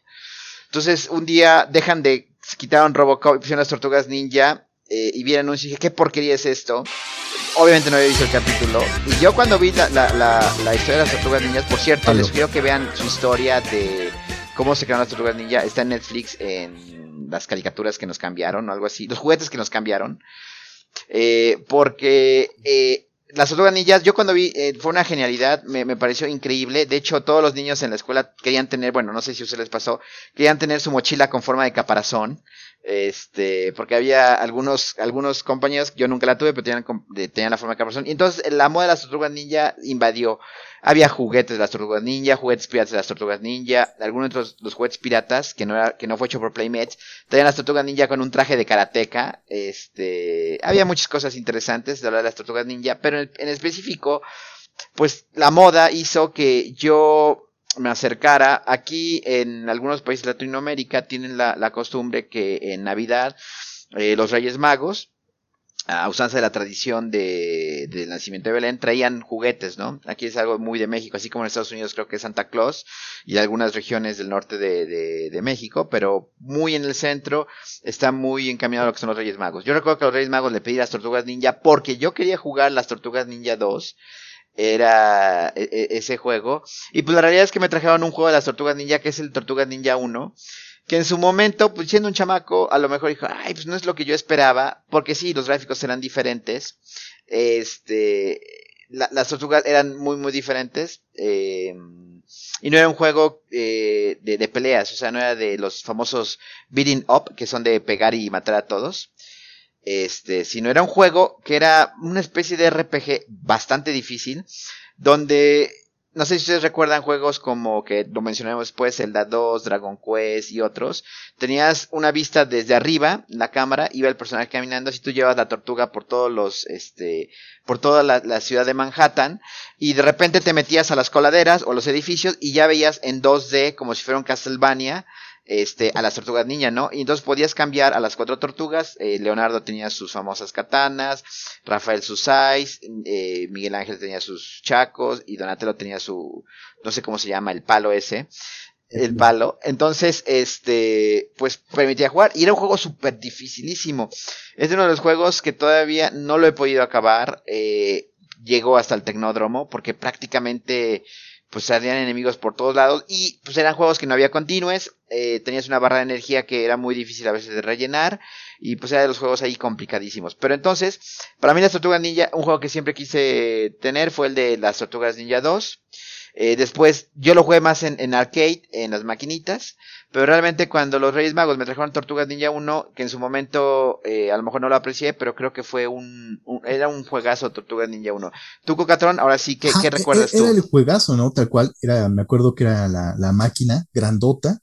Entonces un día dejan de, quitaron Robocop y pusieron las tortugas ninja. Eh, y vi el anuncio y dije, ¿qué porquería es esto? Obviamente no había visto el capítulo. Y yo cuando vi la, la, la, historia de las tortugas ninjas, por cierto, les quiero que vean su historia de cómo se crearon las tortugas ninja. Está en Netflix en las caricaturas que nos cambiaron o algo así. Los juguetes que nos cambiaron. Eh, porque eh, las tortugas yo cuando vi, eh, fue una genialidad, me, me, pareció increíble. De hecho, todos los niños en la escuela querían tener, bueno, no sé si a ustedes les pasó, querían tener su mochila con forma de caparazón. Este, porque había algunos, algunos compañeros, yo nunca la tuve, pero tenían, tenían la forma de caparazón. Y entonces la moda de las tortugas ninja invadió había juguetes de las tortugas ninja, juguetes piratas de las tortugas ninja, algunos de los, juguetes piratas, que no, era, que no fue hecho por Playmates, traían las tortugas ninja con un traje de karateca. Este, había muchas cosas interesantes de hablar de las tortugas ninja, pero en, específico, pues la moda hizo que yo me acercara. Aquí en algunos países de Latinoamérica tienen la, costumbre que en Navidad eh, los Reyes Magos a usanza de la tradición de, del nacimiento de Belén, traían juguetes, ¿no? Aquí es algo muy de México, así como en Estados Unidos creo que es Santa Claus y algunas regiones del norte de, de, México, pero muy en el centro está muy encaminado a lo que son los Reyes Magos. Yo recuerdo que a los Reyes Magos le pedí las Tortugas Ninja porque yo quería jugar las Tortugas Ninja 2 era e, e, ese juego. Y pues la realidad es que me trajeron un juego de las Tortugas Ninja que es el Tortugas Ninja 1 que en su momento, pues siendo un chamaco, a lo mejor dijo, ay, pues no es lo que yo esperaba, porque sí, los gráficos eran diferentes, este, las tortugas eran muy, muy diferentes, eh, y no era un juego eh, de, de, peleas, o sea, no era de los famosos beating up, que son de pegar y matar a todos, este, sino era un juego que era una especie de RPG bastante difícil, donde no sé si ustedes recuerdan juegos como que lo mencionamos después, Zelda 2, Dragon Quest y otros. Tenías una vista desde arriba, la cámara, iba el personaje caminando, si tú llevas la tortuga por todos los, este, por toda la, la, ciudad de Manhattan, y de repente te metías a las coladeras o los edificios y ya veías en 2D como si fuera un Castlevania, este, a las tortugas niña, ¿no? Y entonces podías cambiar a las cuatro tortugas. Eh, Leonardo tenía sus famosas katanas, Rafael sus sais, eh, Miguel Ángel tenía sus chacos y Donatello tenía su, no sé cómo se llama, el palo ese. el palo. Entonces, este, pues permitía jugar. Y era un juego súper dificilísimo. Es uno de los juegos que todavía no lo he podido acabar. Eh, llegó hasta el tecnódromo porque prácticamente pues salían enemigos por todos lados y pues eran juegos que no había continues, eh, tenías una barra de energía que era muy difícil a veces de rellenar y pues era de los juegos ahí complicadísimos. Pero entonces, para mí las Tortugas Ninja, un juego que siempre quise tener fue el de las Tortugas Ninja 2. Eh, después yo lo jugué más en, arcade, en las maquinitas, pero realmente cuando los Reyes Magos me trajeron Tortugas Ninja 1, que en su momento eh, a lo mejor no lo aprecié, pero creo que fue un, era un juegazo Tortugas Ninja 1. Tú, Cocatrón, ahora sí, ¿qué, ¿qué recuerdas era, tú? Era el juegazo, ¿no? Tal cual, era, me acuerdo que era la, la máquina grandota,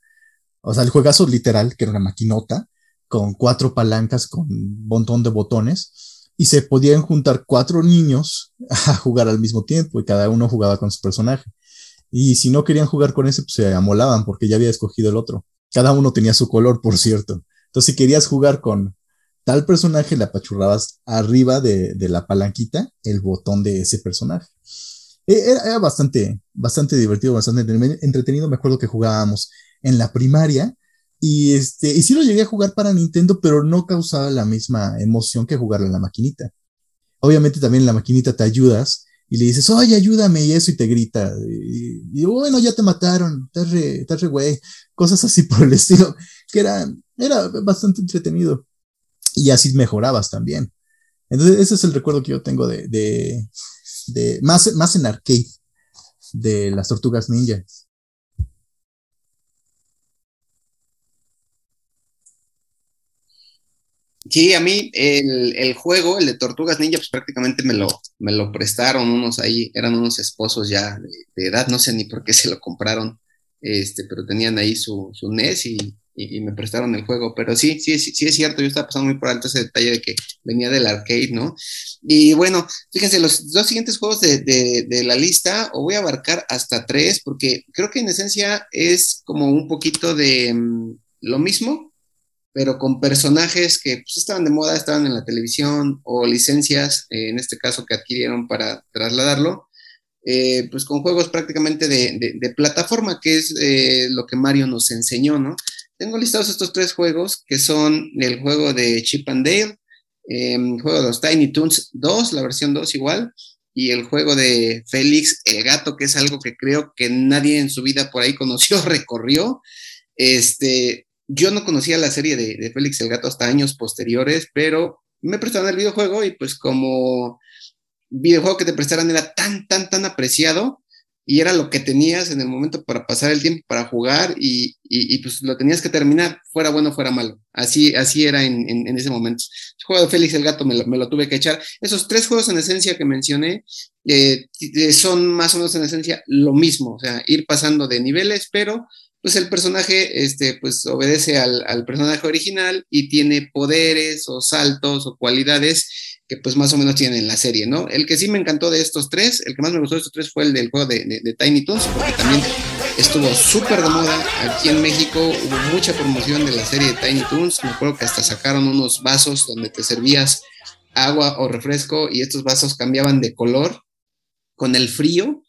o sea, el juegazo literal, que era una maquinota, con cuatro palancas, con un montón de botones, y se podían juntar cuatro niños a jugar al mismo tiempo, y cada uno jugaba con su personaje. Y si no querían jugar con ese, pues se amolaban porque ya había escogido el otro. Cada uno tenía su color, por cierto. Entonces, si querías jugar con tal personaje, le apachurrabas arriba de, la palanquita el botón de ese personaje. E, era, era, bastante, bastante divertido, bastante entretenido. Me acuerdo que jugábamos en la primaria y, este, y sí lo llegué a jugar para Nintendo, pero no causaba la misma emoción que jugar en la maquinita. Obviamente también en la maquinita te ayudas y le dices, oye, ayúdame, y eso, y te grita, y, bueno, ya te mataron, estás re, estás re güey, cosas así por el estilo, que era, era bastante entretenido, y así mejorabas también. Entonces, ese es el recuerdo que yo tengo de, de, de más, más en arcade, de las tortugas ninja. Sí, a mí el, juego, el de Tortugas Ninja, pues prácticamente me lo, me lo prestaron unos ahí, eran unos esposos ya de, edad, no sé ni por qué se lo compraron, este, pero tenían ahí su, su NES y, me prestaron el juego. Pero sí, sí, sí, sí es cierto, yo estaba pasando muy por alto ese detalle de que venía del arcade, ¿no? Y bueno, fíjense, los dos siguientes juegos de, de la lista, o voy a abarcar hasta tres, porque creo que en esencia es como un poquito de mm, lo mismo, pero con personajes que pues, estaban de moda, estaban en la televisión o licencias, eh, en este caso que adquirieron para trasladarlo, eh, pues con juegos prácticamente de, plataforma, que es eh, lo que Mario nos enseñó, ¿no? Tengo listados estos tres juegos, que son el juego de Chip and Dale, el juego de los Tiny Toons 2, la versión 2 igual, y el juego de Félix el Gato, que es algo que creo que nadie en su vida por ahí conoció, recorrió. Este, yo no conocía la serie de, Félix el Gato hasta años posteriores, pero me prestaron el videojuego y pues como videojuego que te prestaran era tan, tan, tan apreciado y era lo que tenías en el momento para pasar el tiempo, para jugar y, pues lo tenías que terminar, fuera bueno, fuera malo. Así, así era en, ese momento. El juego de Félix el Gato me lo, tuve que echar. Esos tres juegos en esencia que mencioné eh, son más o menos en esencia lo mismo, o sea, ir pasando de niveles, pero pues el personaje este, pues obedece al, personaje original y tiene poderes o saltos o cualidades que pues más o menos tiene en la serie, ¿no? El que sí me encantó de estos tres, el que más me gustó de estos tres fue el del juego de, Tiny Toons, porque también estuvo súper de moda. Aquí en México hubo mucha promoción de la serie de Tiny Toons. Me acuerdo que hasta sacaron unos vasos donde te servías agua o refresco y estos vasos cambiaban de color con el frío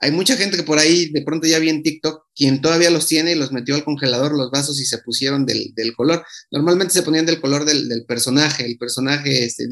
hay mucha gente que por ahí de pronto ya vi en TikTok quien todavía los tiene y los metió al congelador los vasos y se pusieron del, color. Normalmente se ponían del color del, personaje, el personaje este,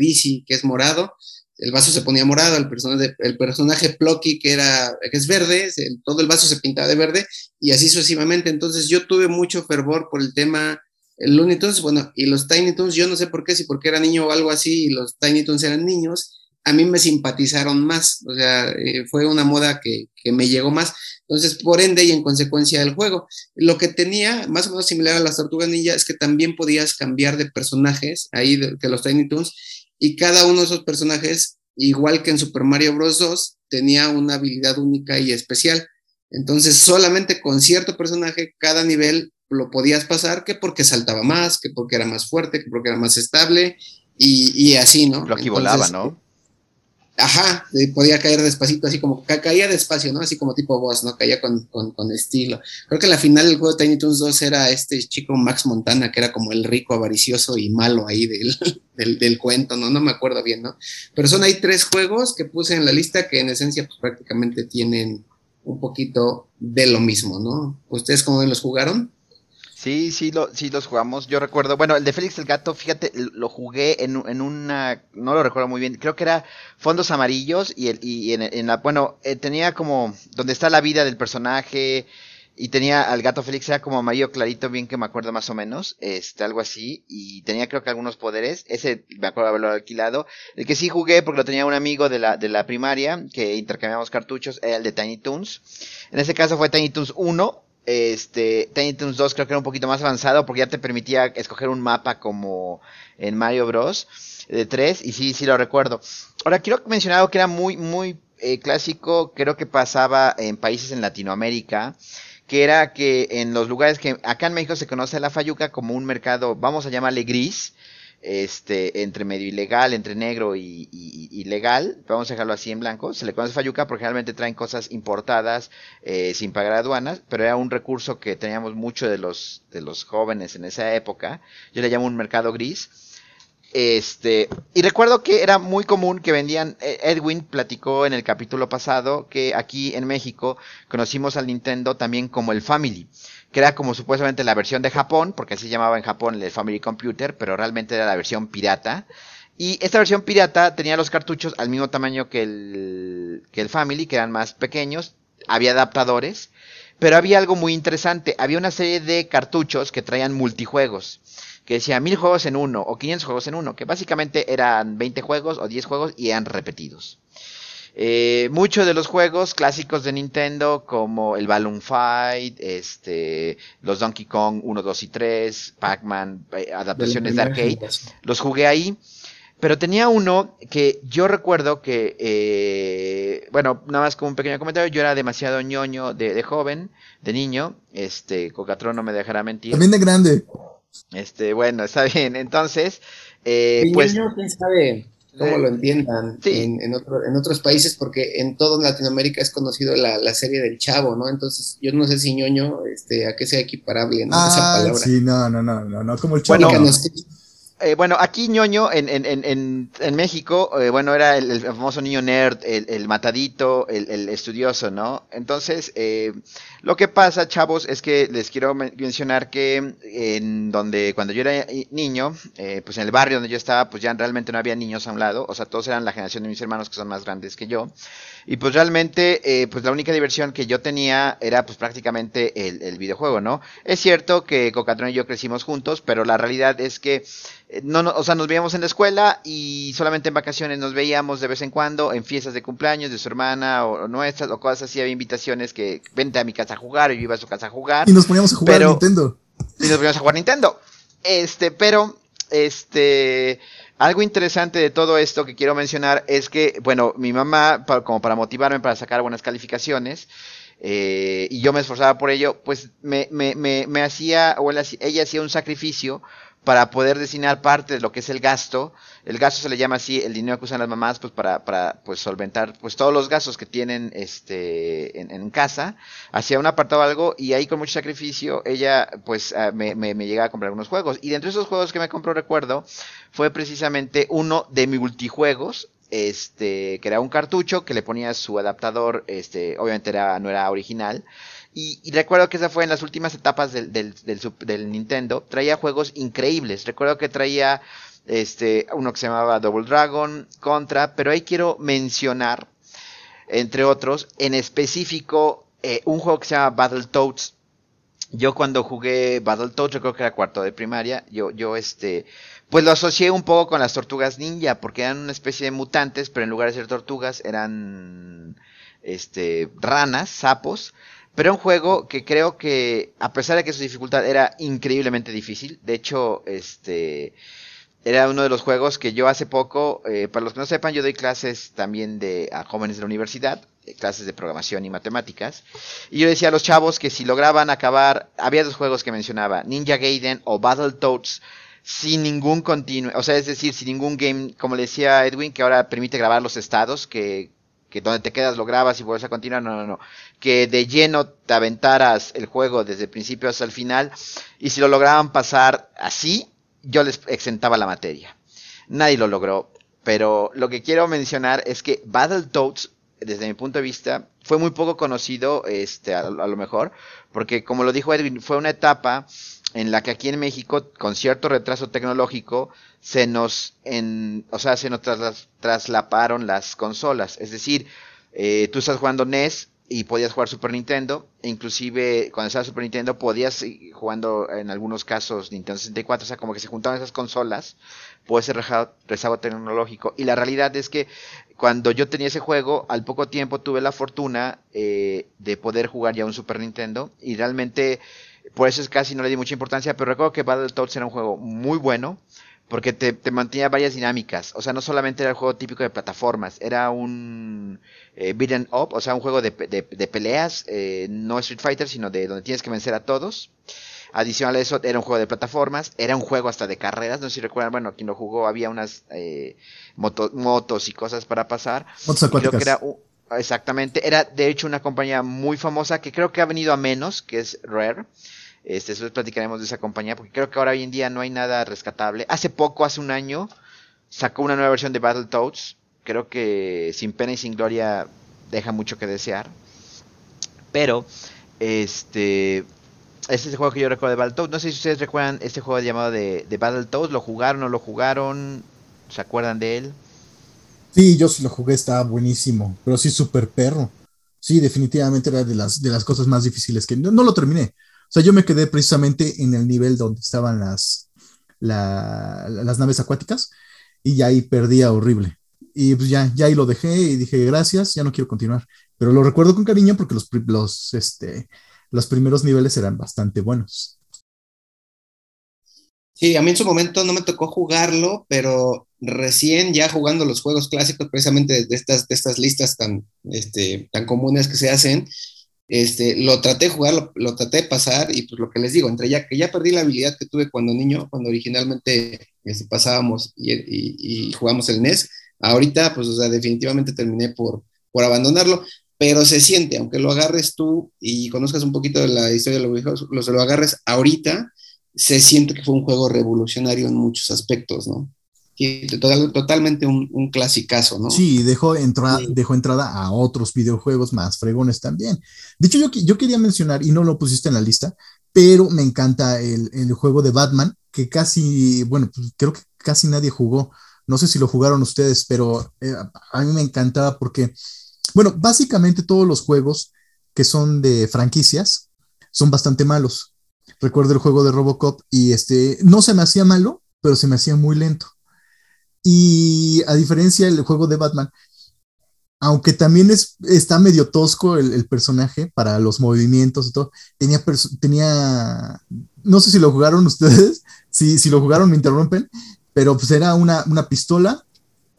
que es morado, el vaso se ponía morado, el personaje, el personaje Plucky que, era, que es verde, todo el vaso se pintaba de verde y así sucesivamente. Entonces yo tuve mucho fervor por el tema el Looney Tunes, bueno, y los Tiny Toons, yo no sé por qué, si porque era niño o algo así y los Tiny Toons eran niños a mí me simpatizaron más, o sea, eh, fue una moda que, me llegó más. Entonces, por ende y en consecuencia del juego, lo que tenía más o menos similar a las tortugas ninja es que también podías cambiar de personajes ahí de, los Tiny Toons y cada uno de esos personajes, igual que en Super Mario Bros. 2, tenía una habilidad única y especial. Entonces, solamente con cierto personaje, cada nivel lo podías pasar, que porque saltaba más, que porque era más fuerte, que porque era más estable, y, así, ¿no? Lo que volaba, ¿no? Ajá, podía caer despacito, así como caía despacio, ¿no? Así como tipo boss, ¿no? Caía con, estilo. Creo que la final del juego de Tiny Toons 2 era este chico Max Montana, que era como el rico, avaricioso y malo ahí del, del, cuento, ¿no? No me acuerdo bien, ¿no? Pero son ahí tres juegos que puse en la lista que en esencia pues, prácticamente tienen un poquito de lo mismo, ¿no? ¿Ustedes cómo los jugaron? Sí, sí, lo, sí los jugamos. Yo recuerdo, bueno, el de Félix el Gato, fíjate, lo jugué en, en una, no lo recuerdo muy bien, creo que era fondos amarillos y, el, y en, la, bueno, eh, tenía como, donde está la vida del personaje y tenía al gato Félix, era como amarillo clarito, bien que me acuerdo más o menos, este, algo así, y tenía creo que algunos poderes, ese me acuerdo haberlo alquilado. El que sí jugué porque lo tenía un amigo de la, de la primaria, que intercambiamos cartuchos, era el de Tiny Toons. En ese caso fue Tiny Toons 1, este, Tiny Toons 2 creo que era un poquito más avanzado porque ya te permitía escoger un mapa como en Mario Bros. de 3 y sí, sí lo recuerdo. Ahora quiero mencionar algo que era muy, muy eh, clásico, creo que pasaba en países en Latinoamérica, que era que en los lugares que acá en México se conoce la Fayuca como un mercado, vamos a llamarle gris, este, entre medio ilegal, entre negro y, y, legal, vamos a dejarlo así en blanco, se le conoce Fayuca porque realmente traen cosas importadas eh, sin pagar aduanas, pero era un recurso que teníamos mucho de los, de los jóvenes en esa época, yo le llamo un mercado gris, este, y recuerdo que era muy común que vendían, eh, Edwin platicó en el capítulo pasado que aquí en México conocimos al Nintendo también como el Family que era como supuestamente la versión de Japón, porque así llamaba en Japón el Family Computer, pero realmente era la versión pirata. Y esta versión pirata tenía los cartuchos al mismo tamaño que el, que el Family, que eran más pequeños, había adaptadores, pero había algo muy interesante, había una serie de cartuchos que traían multijuegos, que decía mil juegos en uno o 500 juegos en uno, que básicamente eran 20 juegos o 10 juegos y eran repetidos. Eh, muchos de los juegos clásicos de Nintendo, como el Balloon Fight, este, los Donkey Kong 1, 2 y 3, Pac-Man, eh, adaptaciones de arcade, los jugué ahí. Pero tenía uno que yo recuerdo que, eh, bueno, nada más como un pequeño comentario, yo era demasiado ñoño de, joven, de niño, este, Cocatrón no me dejará mentir. También de grande. Este, bueno, está bien, entonces, eh, pues... ¿quién sabe? Cómo lo entiendan en, en, otros países, porque en todo Latinoamérica es conocido la, la, serie del Chavo, ¿no? Entonces, yo no sé si ñoño, este, a qué sea equiparable, ¿no? Ah, Esa palabra. Sí, no, no, no, no, no, como el Chavo. Bueno, eh, bueno, aquí ñoño en, en, en, en México, eh, bueno, era el, famoso niño nerd, el, el matadito, el, el, estudioso, ¿no? Entonces, eh, lo que pasa, chavos, es que les quiero mencionar que en donde, cuando yo era niño, eh, pues en el barrio donde yo estaba, pues ya realmente no había niños a un lado, o sea, todos eran la generación de mis hermanos que son más grandes que yo. Y pues realmente, eh, pues la única diversión que yo tenía era pues prácticamente el, videojuego, ¿no? Es cierto que Cocatron y yo crecimos juntos, pero la realidad es que eh, no, no, o sea, nos veíamos en la escuela y solamente en vacaciones nos veíamos de vez en cuando, en fiestas de cumpleaños de su hermana o, nuestras o cosas así, había invitaciones que vente a mi casa a jugar, y yo iba a su casa a jugar. Y nos poníamos a jugar a Nintendo. Y nos poníamos a jugar Nintendo. Este, pero, este, algo interesante de todo esto que quiero mencionar es que, bueno, mi mamá, como para motivarme para sacar buenas calificaciones, eh, y yo me esforzaba por ello, pues me, me, me, me hacía, o ella, ella hacía un sacrificio para poder destinar parte de lo que es el gasto. El gasto se le llama así, el dinero que usan las mamás, pues para, para pues solventar pues todos los gastos que tienen este en, casa. Hacía un apartado algo y ahí con mucho sacrificio ella pues ah, me, me, me llegaba a comprar algunos juegos. Y dentro de esos juegos que me compró, recuerdo, fue precisamente uno de multijuegos, este, que era un cartucho que le ponía su adaptador, este, obviamente era, no era original, y, recuerdo que esa fue en las últimas etapas del, Nintendo. Traía juegos increíbles. Recuerdo que traía este, uno que se llamaba Double Dragon, Contra, pero ahí quiero mencionar, entre otros, en específico, eh, un juego que se llama Battletoads. Yo cuando jugué Battletoads, recuerdo que era cuarto de primaria, yo, yo este, pues lo asocié un poco con las tortugas ninja, porque eran una especie de mutantes, pero en lugar de ser tortugas eran, este, ranas, sapos, pero un juego que creo que, a pesar de que su dificultad era increíblemente difícil, de hecho, este, era uno de los juegos que yo hace poco, eh, para los que no sepan, yo doy clases también de, a jóvenes de la universidad, eh, clases de programación y matemáticas, y yo decía a los chavos que si lograban acabar, había dos juegos que mencionaba, Ninja Gaiden o Battletoads, sin ningún continuo, o sea, es decir, sin ningún game, como le decía Edwin, que ahora permite grabar los estados, que que donde te quedas lo grabas y vuelves a continuar, no, no, no, que de lleno te aventaras el juego desde el principio hasta el final y si lo lograban pasar así, yo les exentaba la materia. Nadie lo logró, pero lo que quiero mencionar es que Battletoads desde mi punto de vista, fue muy poco conocido, este, a, a lo mejor, porque como lo dijo Edwin, fue una etapa en la que aquí en México, con cierto retraso tecnológico, se nos, en, o sea, se nos tras, traslaparon las consolas. Es decir, eh, tú estás jugando NES y podías jugar Super Nintendo, e inclusive cuando estaba Super Nintendo podías ir jugando en algunos casos Nintendo 64, o sea, como que se juntaban esas consolas por ese rezago tecnológico. Y la realidad es que cuando yo tenía ese juego, al poco tiempo tuve la fortuna eh, de poder jugar ya un Super Nintendo y realmente por eso es casi no le di mucha importancia, pero recuerdo que Battletoads era un juego muy bueno porque te, te, mantenía varias dinámicas. O sea, no solamente era el juego típico de plataformas, era un eh, beat'em up, o sea, un juego de, de, de peleas, eh, no Street Fighter, sino de donde tienes que vencer a todos. Adicional a eso, era un juego de plataformas, era un juego hasta de carreras, no sé si recuerdan, bueno, quien lo jugó había unas eh, moto, motos y cosas para pasar. Motos acuáticas. Creo que era un, exactamente, era de hecho una compañía muy famosa que creo que ha venido a menos, que es Rare. Este, después platicaremos de esa compañía porque creo que ahora hoy en día no hay nada rescatable. Hace poco, hace un año, sacó una nueva versión de Battletoads. Creo que sin pena y sin gloria deja mucho que desear. Pero, este, este es el juego que yo recuerdo de Battletoads. No sé si ustedes recuerdan este juego llamado de, de Battletoads. ¿Lo jugaron o lo jugaron? ¿Se acuerdan de él? Sí, yo sí lo jugué, estaba buenísimo. Pero sí, súper perro. Sí, definitivamente era de las, de las cosas más difíciles que no, no lo terminé. O sea, yo me quedé precisamente en el nivel donde estaban las, la, las naves acuáticas y ya ahí perdía horrible. Y pues ya, ya ahí lo dejé y dije, gracias, ya no quiero continuar. Pero lo recuerdo con cariño porque los, los, este, los primeros niveles eran bastante buenos. Sí, a mí en su momento no me tocó jugarlo, pero recién ya jugando los juegos clásicos, precisamente de estas, de estas listas tan, este, tan comunes que se hacen, este, lo traté de jugar, lo, lo, traté de pasar y pues lo que les digo, entre ya que ya perdí la habilidad que tuve cuando niño, cuando originalmente este, pasábamos y, y, jugamos el NES, ahorita pues o sea, definitivamente terminé por, por abandonarlo, pero se siente, aunque lo agarres tú y conozcas un poquito de la historia de los videojuegos, lo, lo agarres ahorita, se siente que fue un juego revolucionario en muchos aspectos, ¿no? Y total, totalmente un, un clasicazo, ¿no? Sí, dejó, entra, sí. dejó entrada a otros videojuegos más fregones también. De hecho, yo, yo quería mencionar, y no lo pusiste en la lista, pero me encanta el, el juego de Batman, que casi, bueno, pues creo que casi nadie jugó. No sé si lo jugaron ustedes, pero eh, a mí me encantaba porque, bueno, básicamente todos los juegos que son de franquicias son bastante malos. Recuerdo el juego de Robocop y este, no se me hacía malo, pero se me hacía muy lento. Y a diferencia del juego de Batman, aunque también es, está medio tosco el, el, personaje para los movimientos y todo, tenía, tenía, no sé si lo jugaron ustedes, si, si lo jugaron me interrumpen, pero pues era una, una pistola,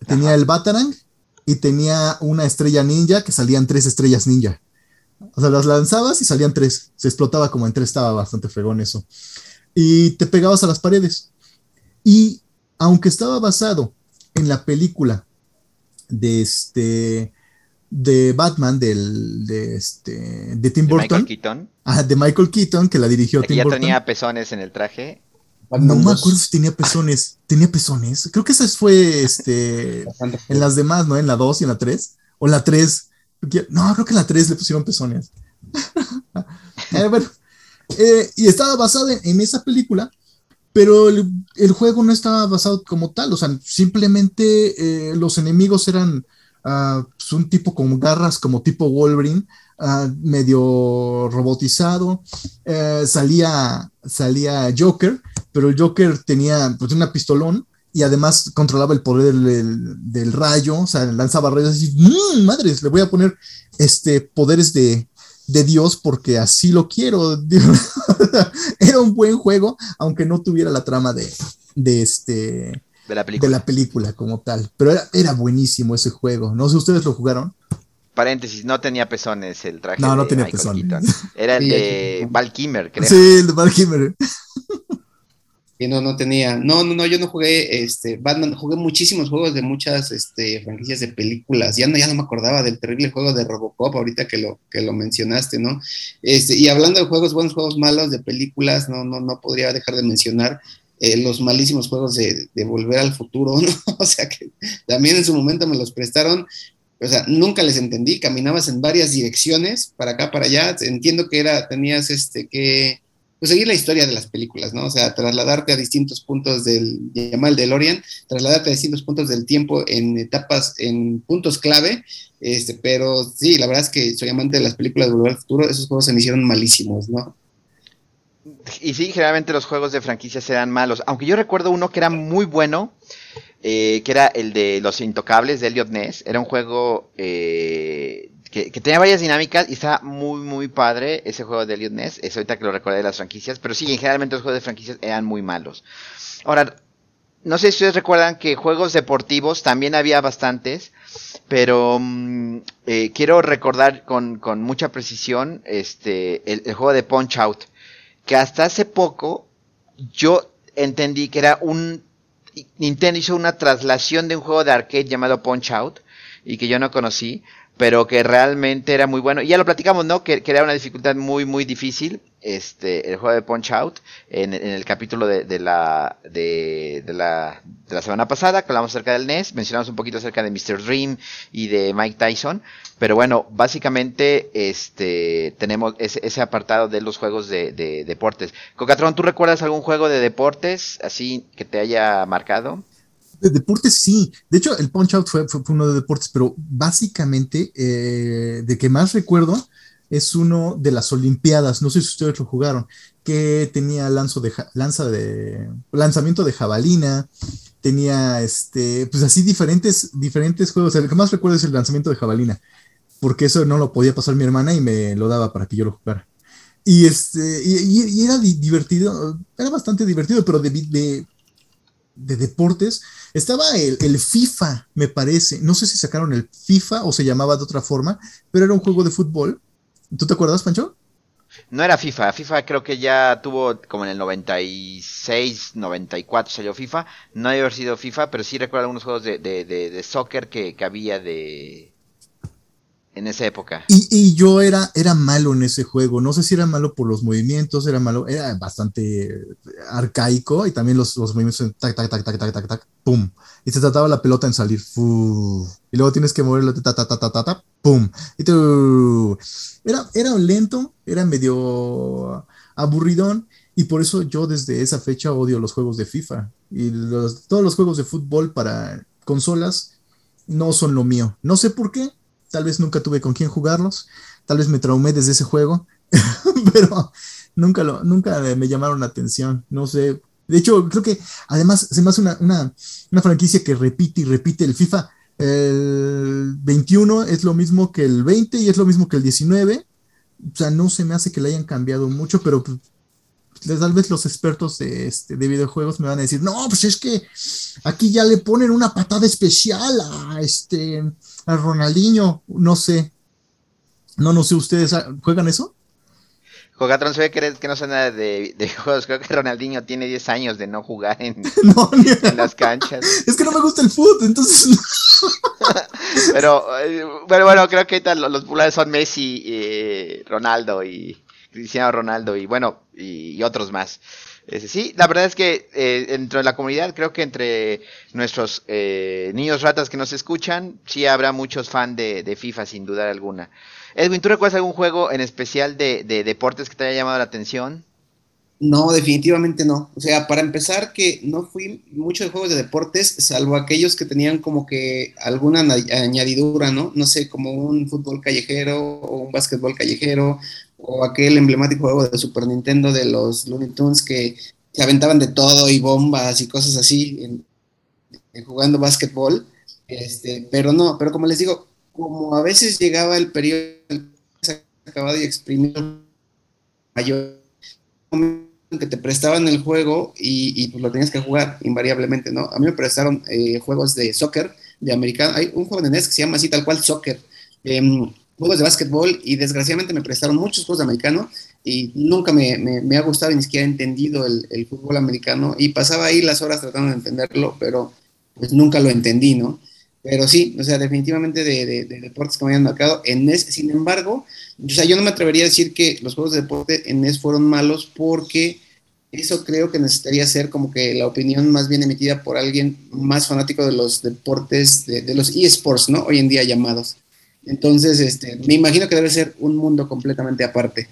tenía Ajá. el Batarang y tenía una estrella ninja que salían tres estrellas ninja. O sea, las lanzabas y salían tres. Se explotaba como en tres, estaba bastante fregón eso. Y te pegabas a las paredes. Y aunque estaba basado en la película de este de Batman del de este de Tim ¿De Burton Michael Keaton? Ajá, de Michael Keaton que la dirigió Tim ya Burton. tenía pezones en el traje no me acuerdo si tenía pezones tenía pezones creo que esa fue este en las demás no en la 2 y en la 3 o en la 3 no creo que la 3 le pusieron pezones. Eh, eh, y estaba basada en, esa película pero el, juego no estaba basado como tal, o sea, simplemente eh, los enemigos eran uh, pues un tipo con garras como tipo Wolverine, uh, medio robotizado, uh, salía, salía Joker, pero el Joker tenía pues, una pistolón y además controlaba el poder del, del rayo, o sea, lanzaba rayos y mmm, madres, le voy a poner este, poderes de, de Dios porque así lo quiero. Era un buen juego, aunque no tuviera la trama de, de este de la, película. de la película como tal. Pero era, era buenísimo ese juego. No sé, ¿ustedes lo jugaron? Paréntesis, no tenía pezones el traje. No, no de tenía Michael pezones. Keaton. Era el de Val Kimmer, creo. Sí, el de Val Kimmer. Y no, no tenía, no, no, no, yo no jugué, este, Batman, jugué muchísimos juegos de muchas, este, franquicias de películas, ya no, ya no me acordaba del terrible juego de Robocop, ahorita que lo, que lo mencionaste, ¿no? Este, y hablando de juegos buenos, juegos malos, de películas, no, no, no podría dejar de mencionar eh, los malísimos juegos de, de, Volver al Futuro, ¿no? O sea que también en su momento me los prestaron, O sea, nunca les entendí, caminabas en varias direcciones, para acá, para allá. Entiendo que era, tenías este que pues seguir la historia de las películas, ¿no? O sea, trasladarte a distintos puntos del, llamar el DeLorean, trasladarte a distintos puntos del tiempo en etapas, en puntos clave, este, pero sí, la verdad es que soy amante de las películas de Volver al Futuro, esos juegos se me hicieron malísimos, ¿no? Y sí, generalmente los juegos de franquicias eran malos, aunque yo recuerdo uno que era muy bueno, eh, que era el de Los Intocables de Elliot Ness. Era un juego eh, que, tenía varias dinámicas y estaba muy, muy padre ese juego de Elliot. Es ahorita que lo recordé de las franquicias, pero sí, generalmente los juegos de franquicias eran muy malos. Ahora, no sé si ustedes recuerdan que juegos deportivos también había bastantes, pero mm, eh, quiero recordar con, mucha precisión este el, juego de Punch Out, que hasta hace poco yo entendí que era un Nintendo hizo una traslación de un juego de arcade llamado Punch Out y que yo no conocí, pero que realmente era muy bueno. Y ya lo platicamos, ¿no? Que, que, era una dificultad muy, muy difícil, este, el juego de Punch Out, en, en el capítulo de, de, la, de, de, la, la semana pasada, que hablamos acerca del NES, mencionamos un poquito acerca de Mr. Dream y de Mike Tyson, pero bueno, básicamente este, tenemos ese, ese apartado de los juegos de, de deportes. Cocatron, ¿tú recuerdas algún juego de deportes así que te haya marcado? De deportes sí. De hecho, el Punch Out fue, fue, uno de deportes, pero básicamente eh, de que más recuerdo es uno de las Olimpiadas. No sé si ustedes lo jugaron, que tenía lanzo de, lanza de, lanzamiento de jabalina, tenía este, pues así diferentes, diferentes juegos. El que más recuerdo es el lanzamiento de jabalina, porque eso no lo podía pasar mi hermana y me lo daba para que yo lo jugara. Y, este, y, era divertido, era bastante divertido, pero de, de de deportes, estaba el, el, FIFA, me parece. No sé si sacaron el FIFA o se llamaba de otra forma, pero era un juego de fútbol. ¿Tú te acuerdas, Pancho? No era FIFA, FIFA creo que ya tuvo como en el 96, 94 salió FIFA. No debe haber sido FIFA, pero sí recuerdo algunos juegos de, de, de, de soccer que, que había de, en esa época. Y, y, yo era, era malo en ese juego. No sé si era malo por los movimientos, era malo, era bastante arcaico y también los, los movimientos tac, tac, tac, tac, tac, tac, tac, pum. Y se trataba la pelota en salir, fu. Y luego tienes que moverlo, ta, ta, ta, ta, ta, ta, pum. Y tú, era, era lento, era medio aburridón. Y por eso yo desde esa fecha odio los juegos de FIFA. Y los, todos los juegos de fútbol para consolas no son lo mío. No sé por qué, tal vez nunca tuve con quién jugarlos, tal vez me traumé desde ese juego, pero nunca, lo, nunca me llamaron la atención, no sé. De hecho, creo que además se me hace una, una, una franquicia que repite y repite el FIFA. El 21 es lo mismo que el 20 y es lo mismo que el 19. O sea, no se me hace que le hayan cambiado mucho, pero pues, tal vez los expertos de, este, de videojuegos me van a decir, no, pues es que aquí ya le ponen una patada especial a este a Ronaldinho, no sé. No, no sé, ¿ustedes juegan eso? Jugatron se ve que, que no suena de, de, juegos. Creo que Ronaldinho tiene 10 años de no jugar en, no, en las canchas. Es que no me gusta el fútbol, entonces. Pero, bueno, bueno, creo que los, los populares son Messi, eh, Ronaldo y Cristiano Ronaldo y bueno, y, y otros más. Sí, la verdad es que eh, dentro de la comunidad, creo que entre nuestros eh, niños ratas que nos escuchan, sí habrá muchos fans de, de, FIFA, sin duda alguna. Edwin, ¿tú recuerdas algún juego en especial de, de, deportes que te haya llamado la atención? No, definitivamente no. O sea, para empezar, que no fui mucho de juegos de deportes, salvo aquellos que tenían como que alguna añadidura, ¿no? No sé, como un fútbol callejero o un básquetbol callejero o aquel emblemático juego de Super Nintendo de los Looney Tunes que se aventaban de todo y bombas y cosas así en, jugando básquetbol. Este, pero no, pero como les digo, como a veces llegaba el periodo acabado y exprimido mayor que te prestaban el juego y, y, pues lo tenías que jugar invariablemente, ¿no? A mí me prestaron eh, juegos de soccer, de americano, hay un juego de NES que se llama así tal cual soccer, eh, juegos de básquetbol y desgraciadamente me prestaron muchos juegos de americano y nunca me, me, ha gustado ni siquiera he entendido el, fútbol americano y pasaba ahí las horas tratando de entenderlo, pero pues nunca lo entendí, ¿no? Pero sí, o sea, definitivamente de, de, de deportes que me hayan marcado en NES, sin embargo, o sea, yo no me atrevería a decir que los juegos de deporte en NES fueron malos porque eso creo que necesitaría ser como que la opinión más bien emitida por alguien más fanático de los deportes, de, los eSports, ¿no? Hoy en día llamados. Entonces, este, me imagino que debe ser un mundo completamente aparte.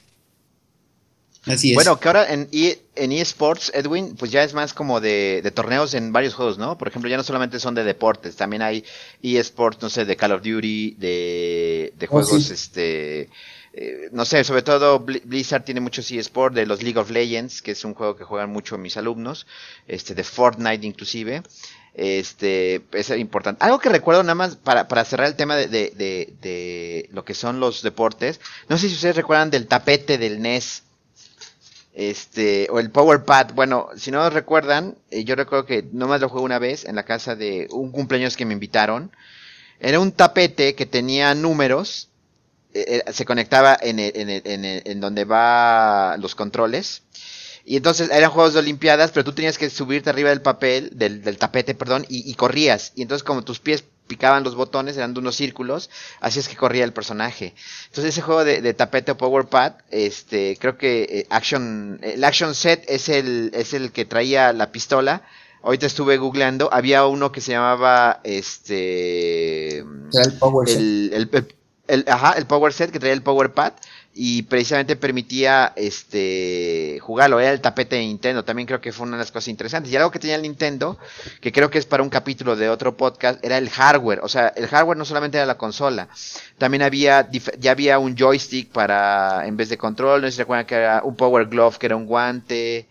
Así es. Bueno, que ahora en, e, en eSports, Edwin, pues ya es más como de, de, torneos en varios juegos, ¿no? Por ejemplo, ya no solamente son de deportes, también hay eSports, no sé, de Call of Duty, de, de oh, juegos, este eh, no sé, sobre todo Blizzard tiene muchos eSports de los League of Legends, que es un juego que juegan mucho mis alumnos, este, de Fortnite inclusive. Este, es importante. Algo que recuerdo nada más para, para cerrar el tema de, de, de, lo que son los deportes. No sé si ustedes recuerdan del tapete del NES. Este, o el Power Pad. Bueno, si no recuerdan, eh, yo recuerdo que nomás lo jugué una vez en la casa de un cumpleaños que me invitaron. Era un tapete que tenía números eh, eh, se conectaba en, en, donde va los controles. Y entonces eran juegos de Olimpiadas, pero tú tenías que subirte arriba del papel, del, tapete, perdón, y, corrías. Y entonces como tus pies picaban los botones, eran de unos círculos, así es que corría el personaje. Entonces ese juego de, tapete o power pad, este, creo que eh, Action, el Action Set es el, es el que traía la pistola. Ahorita estuve googleando, había uno que se llamaba, este, el, power el, el, ajá, el Power Set que traía el Power Pad y precisamente permitía este jugarlo, era el tapete de Nintendo, también creo que fue una de las cosas interesantes. Y algo que tenía el Nintendo, que creo que es para un capítulo de otro podcast, era el hardware, o sea, el hardware no solamente era la consola, también había ya había un joystick para en vez de control, no sé si recuerdan que era un Power Glove que era un guante,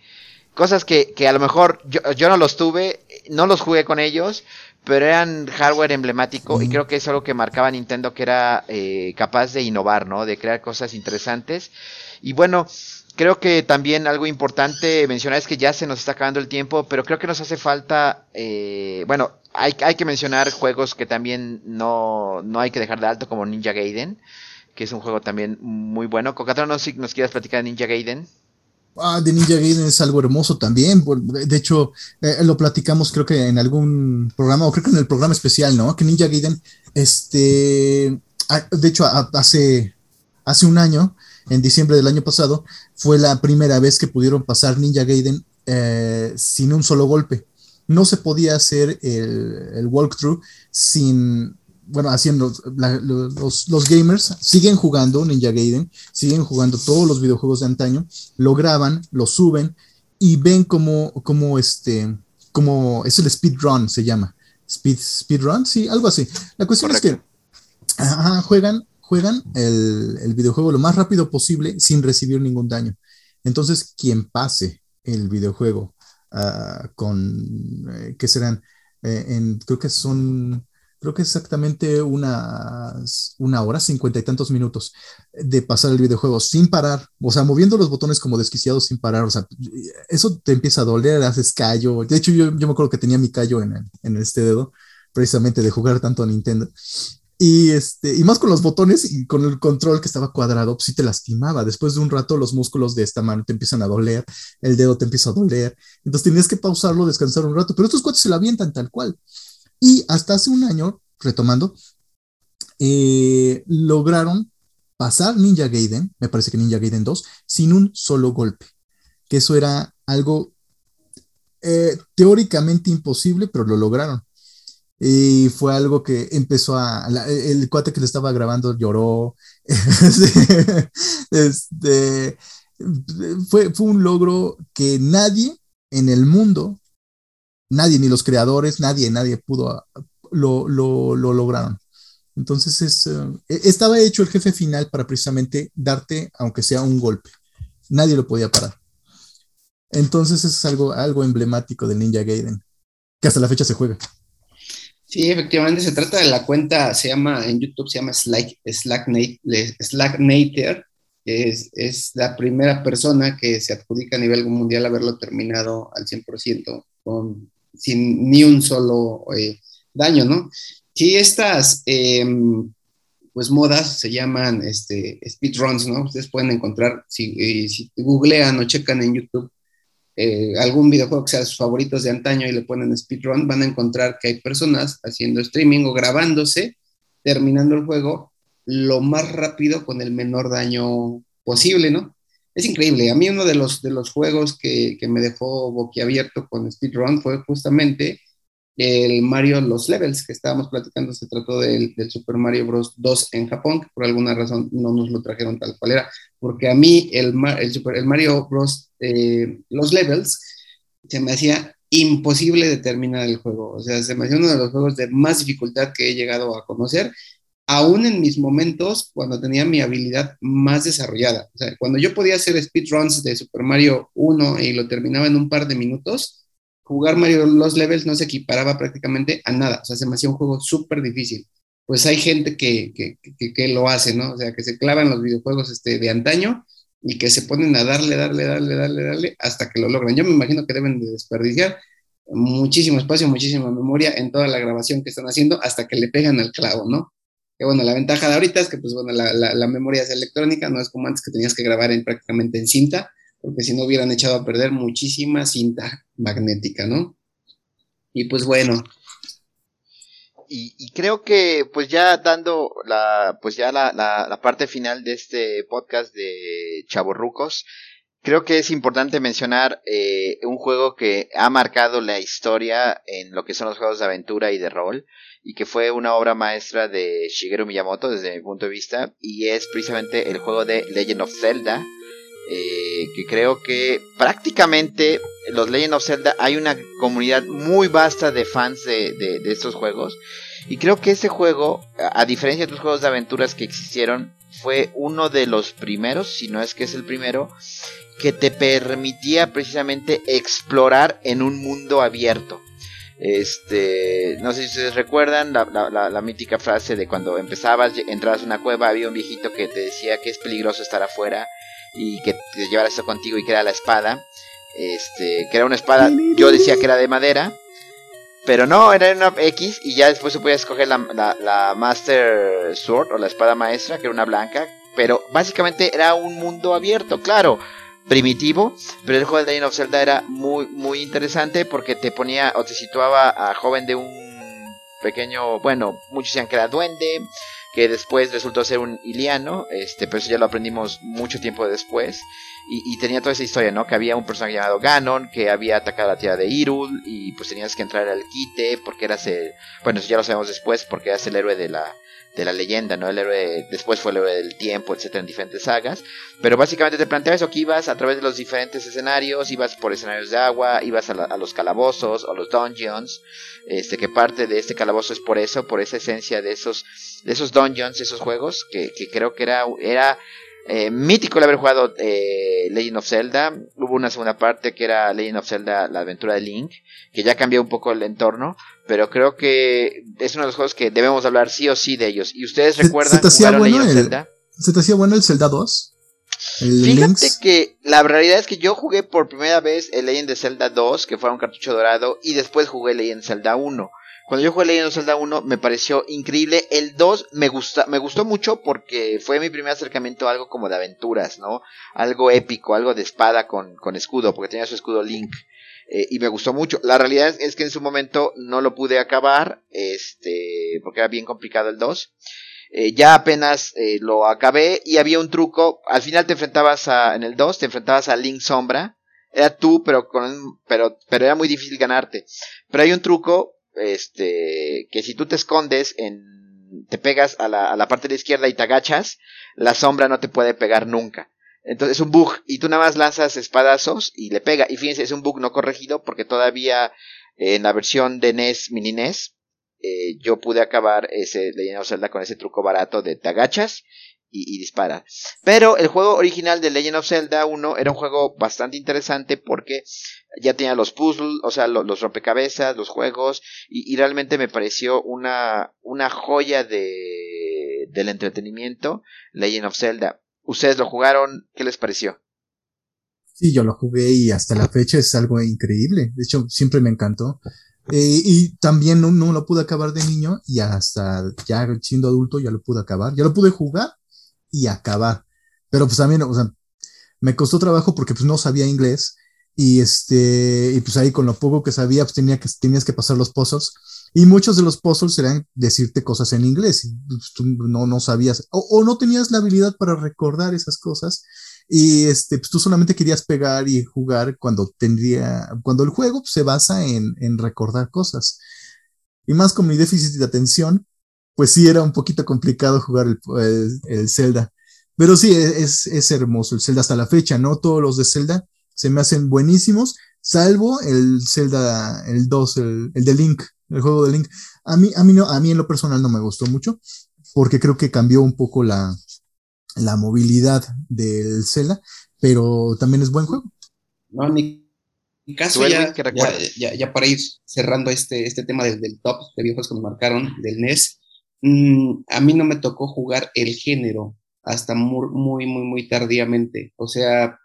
cosas que, que a lo mejor yo, yo no los tuve, no los jugué con ellos, pero eran hardware emblemático y creo que es algo que marcaba Nintendo que era eh, capaz de innovar, ¿no? De crear cosas interesantes. Y bueno, creo que también algo importante mencionar es que ya se nos está acabando el tiempo, pero creo que nos hace falta, eh, bueno, hay, hay que mencionar juegos que también no, no hay que dejar de alto como Ninja Gaiden, que es un juego también muy bueno. Cocatron, no sé si nos quieras platicar de Ninja Gaiden. Ah, de Ninja Gaiden es algo hermoso también. De hecho, eh, lo platicamos creo que en algún programa, o creo que en el programa especial, ¿no? Que Ninja Gaiden, este, ah, de hecho, hace, hace un año, en diciembre del año pasado, fue la primera vez que pudieron pasar Ninja Gaiden eh, sin un solo golpe. No se podía hacer el, el walkthrough sin bueno, haciendo los, gamers siguen jugando Ninja Gaiden, siguen jugando todos los videojuegos de antaño, lo graban, lo suben y ven como, como este, como es el speedrun, se llama. Speed, speedrun, sí, algo así. La cuestión es que juegan, juegan el, videojuego lo más rápido posible sin recibir ningún daño. Entonces, quien pase el videojuego ah, con, eh, ¿qué serán? Eh, en, creo que son creo que exactamente una, una hora, cincuenta y tantos minutos de pasar el videojuego sin parar, o sea, moviendo los botones como desquiciados sin parar, o sea, eso te empieza a doler, haces callo. De hecho, yo, yo me acuerdo que tenía mi callo en, en este dedo, precisamente de jugar tanto a Nintendo. Y, este, y más con los botones y con el control que estaba cuadrado, pues sí te lastimaba. Después de un rato los músculos de esta mano te empiezan a doler, el dedo te empieza a doler. Entonces tenías que pausarlo, descansar un rato, pero estos cuates se la avientan tal cual. Y hasta hace un año, retomando, eh, lograron pasar Ninja Gaiden, me parece que Ninja Gaiden 2, sin un solo golpe. Que eso era algo eh, teóricamente imposible, pero lo lograron. Y fue algo que empezó a. el cuate que le estaba grabando lloró. este, fue, fue un logro que nadie en el mundo nadie, ni los creadores, nadie, nadie pudo, lo, lo, lograron. Entonces es, eh, e, estaba hecho el jefe final para precisamente darte, aunque sea un golpe. Nadie lo podía parar. Entonces es algo, algo emblemático de Ninja Gaiden, que hasta la fecha se juega. Sí, efectivamente, se trata de la cuenta, se llama, en YouTube se llama Slack, Slack, Slacknater, es, es la primera persona que se adjudica a nivel mundial haberlo terminado al 100% con sin ni un solo eh, daño, ¿no? Sí, estas em, pues modas se llaman este, speedruns, ¿no? Ustedes pueden encontrar, si, eh, si googlean o checan en YouTube eh, algún videojuego que sea sus favoritos de antaño y le ponen speedrun, van a encontrar que hay personas haciendo streaming o grabándose, terminando el juego lo más rápido con el menor daño posible, ¿no? Es increíble. A mí uno de los, de los juegos que, que me dejó boquiabierto con Speedrun fue justamente el Mario Los Levels que estábamos platicando. Se trató del, Super Mario Bros. 2 en Japón, que por alguna razón no nos lo trajeron tal cual era, porque a mí el, el, Super, el Mario Bros. Eh, Los Levels se me hacía imposible determinar el juego. O sea, se me hacía uno de los juegos de más dificultad que he llegado a conocer aún en mis momentos cuando tenía mi habilidad más desarrollada. O sea, cuando yo podía hacer speedruns de Super Mario 1 y lo terminaba en un par de minutos, jugar Mario los levels no se equiparaba prácticamente a nada. O sea, se me hacía un juego súper difícil. Pues hay gente que, que, que, lo hace, ¿no? O sea, que se clavan los videojuegos este, de antaño y que se ponen a darle, darle, darle, darle, darle hasta que lo logran. Yo me imagino que deben de desperdiciar muchísimo espacio, muchísima memoria en toda la grabación que están haciendo hasta que le pegan al clavo, ¿no? Bueno, la ventaja de ahorita es que, pues bueno, la, la, memoria es electrónica, no es como antes que tenías que grabar en, prácticamente en cinta, porque si no hubieran echado a perder muchísima cinta magnética, ¿no? Y pues bueno. Y, creo que, pues ya dando la, pues ya la, la, la parte final de este podcast de Chaborrucos, creo que es importante mencionar eh, un juego que ha marcado la historia en lo que son los juegos de aventura y de rol y que fue una obra maestra de Shigeru Miyamoto desde mi punto de vista y es precisamente el juego de Legend of Zelda eh, que creo que prácticamente los Legend of Zelda hay una comunidad muy vasta de fans de, de, de estos juegos y creo que ese juego a diferencia de otros juegos de aventuras que existieron fue uno de los primeros si no es que es el primero que te permitía precisamente explorar en un mundo abierto. Este, no sé si ustedes recuerdan la, la, la, mítica frase de cuando empezabas, entrabas a una cueva, había un viejito que te decía que es peligroso estar afuera y que te llevaras eso contigo y que era la espada. Este, que era una espada, yo decía que era de madera, pero no, era una X y ya después se podía escoger la Master Sword o la espada maestra, que era una blanca, pero básicamente era un mundo abierto, claro primitivo, pero el juego de Legend of Zelda era muy muy interesante porque te ponía o te situaba a joven de un pequeño, bueno, muchos decían que era duende, que después resultó ser un iliano, este, pero eso ya lo aprendimos mucho tiempo después. Y, y, tenía toda esa historia, ¿no? Que había un personaje llamado Ganon que había atacado a la tierra de Hyrule y pues tenías que entrar al quite porque eras el, bueno, eso ya lo sabemos después porque eras el héroe de la, de la leyenda, ¿no? El héroe, después fue el héroe del tiempo, etcétera, en diferentes sagas. Pero básicamente te planteaba eso, que ibas a través de los diferentes escenarios, ibas por escenarios de agua, ibas a, la, a los calabozos o los dungeons, este, que parte de este calabozo es por eso, por esa esencia de esos, de esos dungeons, esos juegos, que, creo que era, era eh, mítico el haber jugado eh, Legend of Zelda. Hubo una segunda parte que era Legend of Zelda, la aventura de Link, que ya cambió un poco el entorno, pero creo que es uno de los juegos que debemos hablar sí o sí de ellos. ¿Y ustedes recuerdan ¿Se, se bueno Legend of Zelda? ¿Se te hacía bueno el Zelda 2? El Fíjate Links. que la realidad es que yo jugué por primera vez el Legend de Zelda 2, que fue un cartucho dorado, y después jugué Legend Zelda 1. Cuando yo jugué Legend of Zelda 1 me pareció increíble. El 2 me gusta, me gustó mucho porque fue mi primer acercamiento a algo como de aventuras, ¿no? Algo épico, algo de espada con, con escudo, porque tenía su escudo Link. Eh, y me gustó mucho. La realidad es que en su momento no lo pude acabar, este, porque era bien complicado el 2. Eh, ya apenas eh, lo acabé y había un truco. Al final te enfrentabas a, en el 2, te enfrentabas a Link Sombra. Era tú, pero con, pero, pero era muy difícil ganarte. Pero hay un truco este, que si tú te escondes en, te pegas a la, a la parte de la izquierda y te agachas, la sombra no te puede pegar nunca. Entonces es un bug y tú nada más lanzas espadazos y le pega. Y fíjense, es un bug no corregido porque todavía en la versión de NES, mini NES, eh, yo pude acabar ese Legend of Zelda con ese truco barato de te agachas y, dispara. Pero el juego original de Legend of Zelda 1 era un juego bastante interesante porque ya tenía los puzzles, o sea, los, los rompecabezas, los juegos, y, y, realmente me pareció una, una joya de, del entretenimiento Legend of Zelda. ¿Ustedes lo jugaron? ¿Qué les pareció? Sí, yo lo jugué y hasta la fecha es algo increíble. De hecho, siempre me encantó. Eh, y también no, no, lo pude acabar de niño y hasta ya siendo adulto ya lo pude acabar. Ya lo pude jugar y acabar. Pero pues también, o sea, me costó trabajo porque pues no sabía inglés y este, y pues ahí con lo poco que sabía, pues tenía que, tenías que pasar los pozos Y muchos de los puzzles eran decirte cosas en inglés. Y pues, tú no, no sabías o, no tenías la habilidad para recordar esas cosas. Y este, pues tú solamente querías pegar y jugar cuando tendría, cuando el juego se basa en, en recordar cosas. Y más con mi déficit de atención, pues sí era un poquito complicado jugar el, el, el Zelda. Pero sí, es, es, hermoso el Zelda hasta la fecha, ¿no? Todos los de Zelda se me hacen buenísimos, salvo el Zelda, el 2, el, el de Link, el juego de Link. A mí, a mí, no, a mí en lo personal no me gustó mucho, porque creo que cambió un poco la, la movilidad del Zelda, pero también es buen juego. No, mi caso ya, ya, ya, ya, para ir cerrando este, este tema del, del top de viejos que me marcaron del NES, mmm, a mí no me tocó jugar el género hasta muy, muy, muy, muy tardíamente. O sea,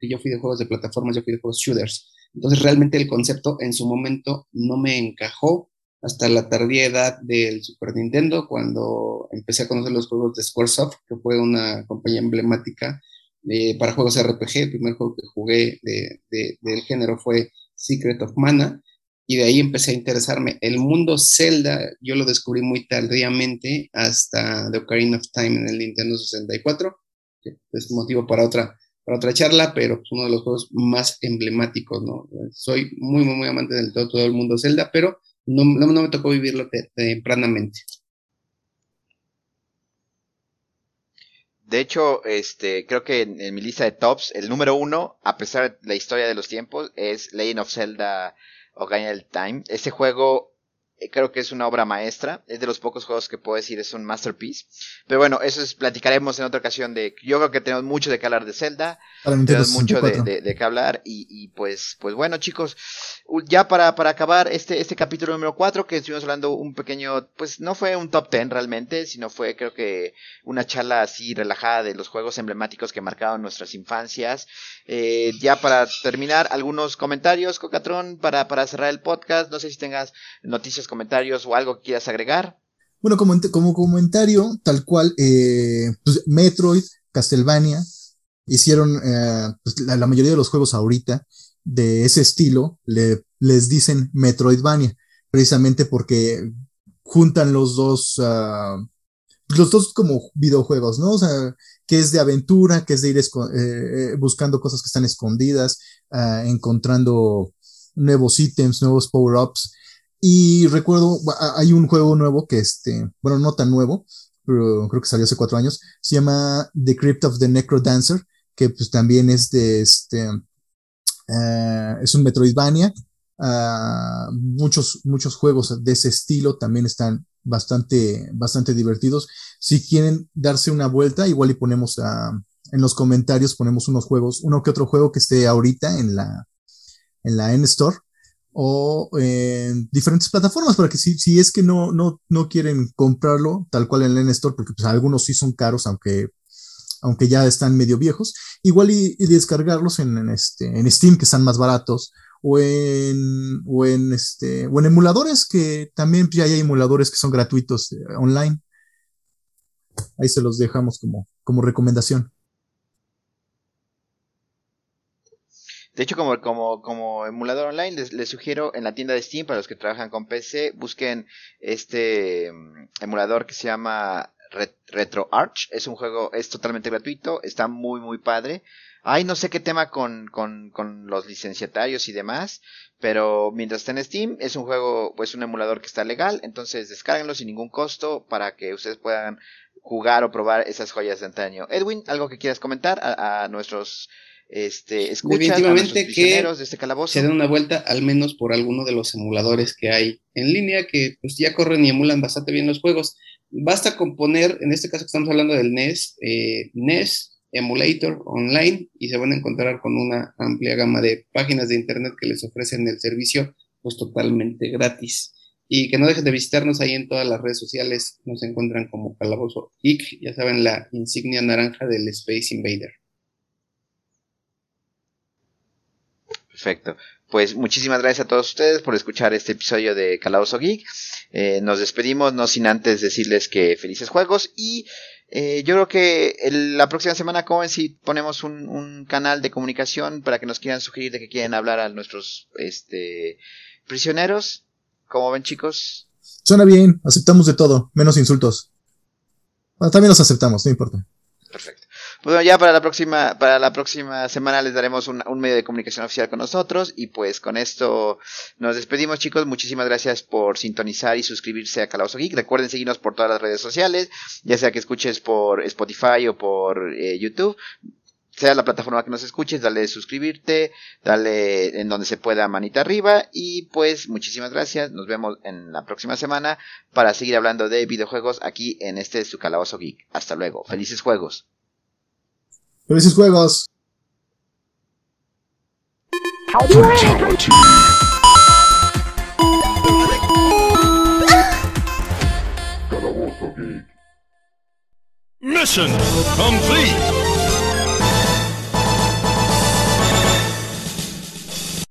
yo fui de juegos de plataformas, yo fui de juegos shooters. Entonces realmente el concepto en su momento no me encajó hasta la tardía edad del Super Nintendo, cuando empecé a conocer los juegos de Squaresoft, que fue una compañía emblemática eh, para juegos RPG. El primer juego que jugué de, de, del género fue Secret of Mana, y de ahí empecé a interesarme. El mundo Zelda yo lo descubrí muy tardíamente hasta The Ocarina of Time en el Nintendo 64, que es motivo para otra, para otra charla, pero es uno de los juegos más emblemáticos, ¿no? Soy muy, muy, muy amante del todo, el mundo Zelda, pero no, no, no me tocó vivirlo te, tempranamente. De hecho, este, creo que en, mi lista de tops, el número uno, a pesar de la historia de los tiempos, es Legend of Zelda Ocarina del Time. Ese juego creo que es una obra maestra. Es de los pocos juegos que puedo decir es un masterpiece. Pero bueno, eso es, platicaremos en otra ocasión de. Yo creo que tenemos mucho de qué hablar de Zelda. Tenemos mucho de, de, de, qué hablar. Y, y, pues, pues bueno, chicos. Ya para, para acabar este, este capítulo número 4, que estuvimos hablando un pequeño. Pues no fue un top 10 realmente, sino fue creo que una charla así relajada de los juegos emblemáticos que marcaron nuestras infancias. Eh, ya para terminar, algunos comentarios, Cocatrón, para, para cerrar el podcast. No sé si tengas noticias comentarios o algo que quieras agregar. Bueno, como, como comentario, tal cual, eh, pues Metroid, Castlevania, hicieron eh, pues la, mayoría de los juegos ahorita de ese estilo, le, les dicen Metroidvania, precisamente porque juntan los dos, uh, los dos como videojuegos, ¿no? O sea, que es de aventura, que es de ir eh, buscando cosas que están escondidas, uh, encontrando nuevos ítems, nuevos power-ups. Y recuerdo, hay un juego nuevo que este, bueno, no tan nuevo, pero creo que salió hace cuatro años, se llama The Crypt of the Necro Dancer, que pues también es de este, uh, es un Metroidvania. Uh, muchos, muchos juegos de ese estilo también están bastante, bastante divertidos. Si quieren darse una vuelta, igual y ponemos uh, en los comentarios, ponemos unos juegos, uno que otro juego que esté ahorita en la, en la N-Store o en diferentes plataformas para que si, si es que no, no, no quieren comprarlo tal cual en la N-Store, porque pues algunos sí son caros, aunque, aunque ya están medio viejos, igual y, descargarlos en, en, este, en Steam, que están más baratos, o en, o en, este, o en emuladores, que también ya hay emuladores que son gratuitos eh, online. Ahí se los dejamos como, como recomendación. De hecho, como, como, como emulador online, les, les, sugiero en la tienda de Steam, para los que trabajan con PC, busquen este um, emulador que se llama Ret Retro Arch. Es un juego, es totalmente gratuito, está muy, muy padre. Hay no sé qué tema con, con, con los licenciatarios y demás, pero mientras está en Steam, es un juego, pues un emulador que está legal, entonces descárguenlo sin ningún costo para que ustedes puedan jugar o probar esas joyas de antaño. Edwin, ¿algo que quieras comentar a nuestros este, escuchas Definitivamente que de este calabozo. se den una vuelta al menos por alguno de los emuladores que hay en línea que pues ya corren y emulan bastante bien los juegos. Basta con poner, en este caso que estamos hablando del NES, eh, NES Emulator online y se van a encontrar con una amplia gama de páginas de internet que les ofrecen el servicio pues totalmente gratis. Y que no dejen de visitarnos ahí en todas las redes sociales, nos encuentran como Calabozo Geek, ya saben, la insignia naranja del Space Invader. Perfecto. Pues muchísimas gracias a todos ustedes por escuchar este episodio de Calabozo Geek. Eh, nos despedimos, no sin antes decirles que felices juegos y eh, yo creo que el, la próxima semana, como si ponemos un, un, canal de comunicación para que nos quieran sugerir de que quieren hablar a nuestros este, prisioneros. ¿Cómo ven, chicos? Suena bien, aceptamos de todo, menos insultos. Bueno, también los aceptamos, no importa. Perfecto. Bueno, ya para la próxima, para la próxima semana les daremos un, un, medio de comunicación oficial con nosotros. Y pues con esto nos despedimos, chicos. Muchísimas gracias por sintonizar y suscribirse a Calabozo Geek. Recuerden seguirnos por todas las redes sociales, ya sea que escuches por Spotify o por eh, YouTube sea la plataforma que nos escuches, dale suscribirte, dale en donde se pueda manita arriba y pues muchísimas gracias, nos vemos en la próxima semana para seguir hablando de videojuegos aquí en este su calabozo geek. Hasta luego, felices juegos. Felices juegos. Mission complete.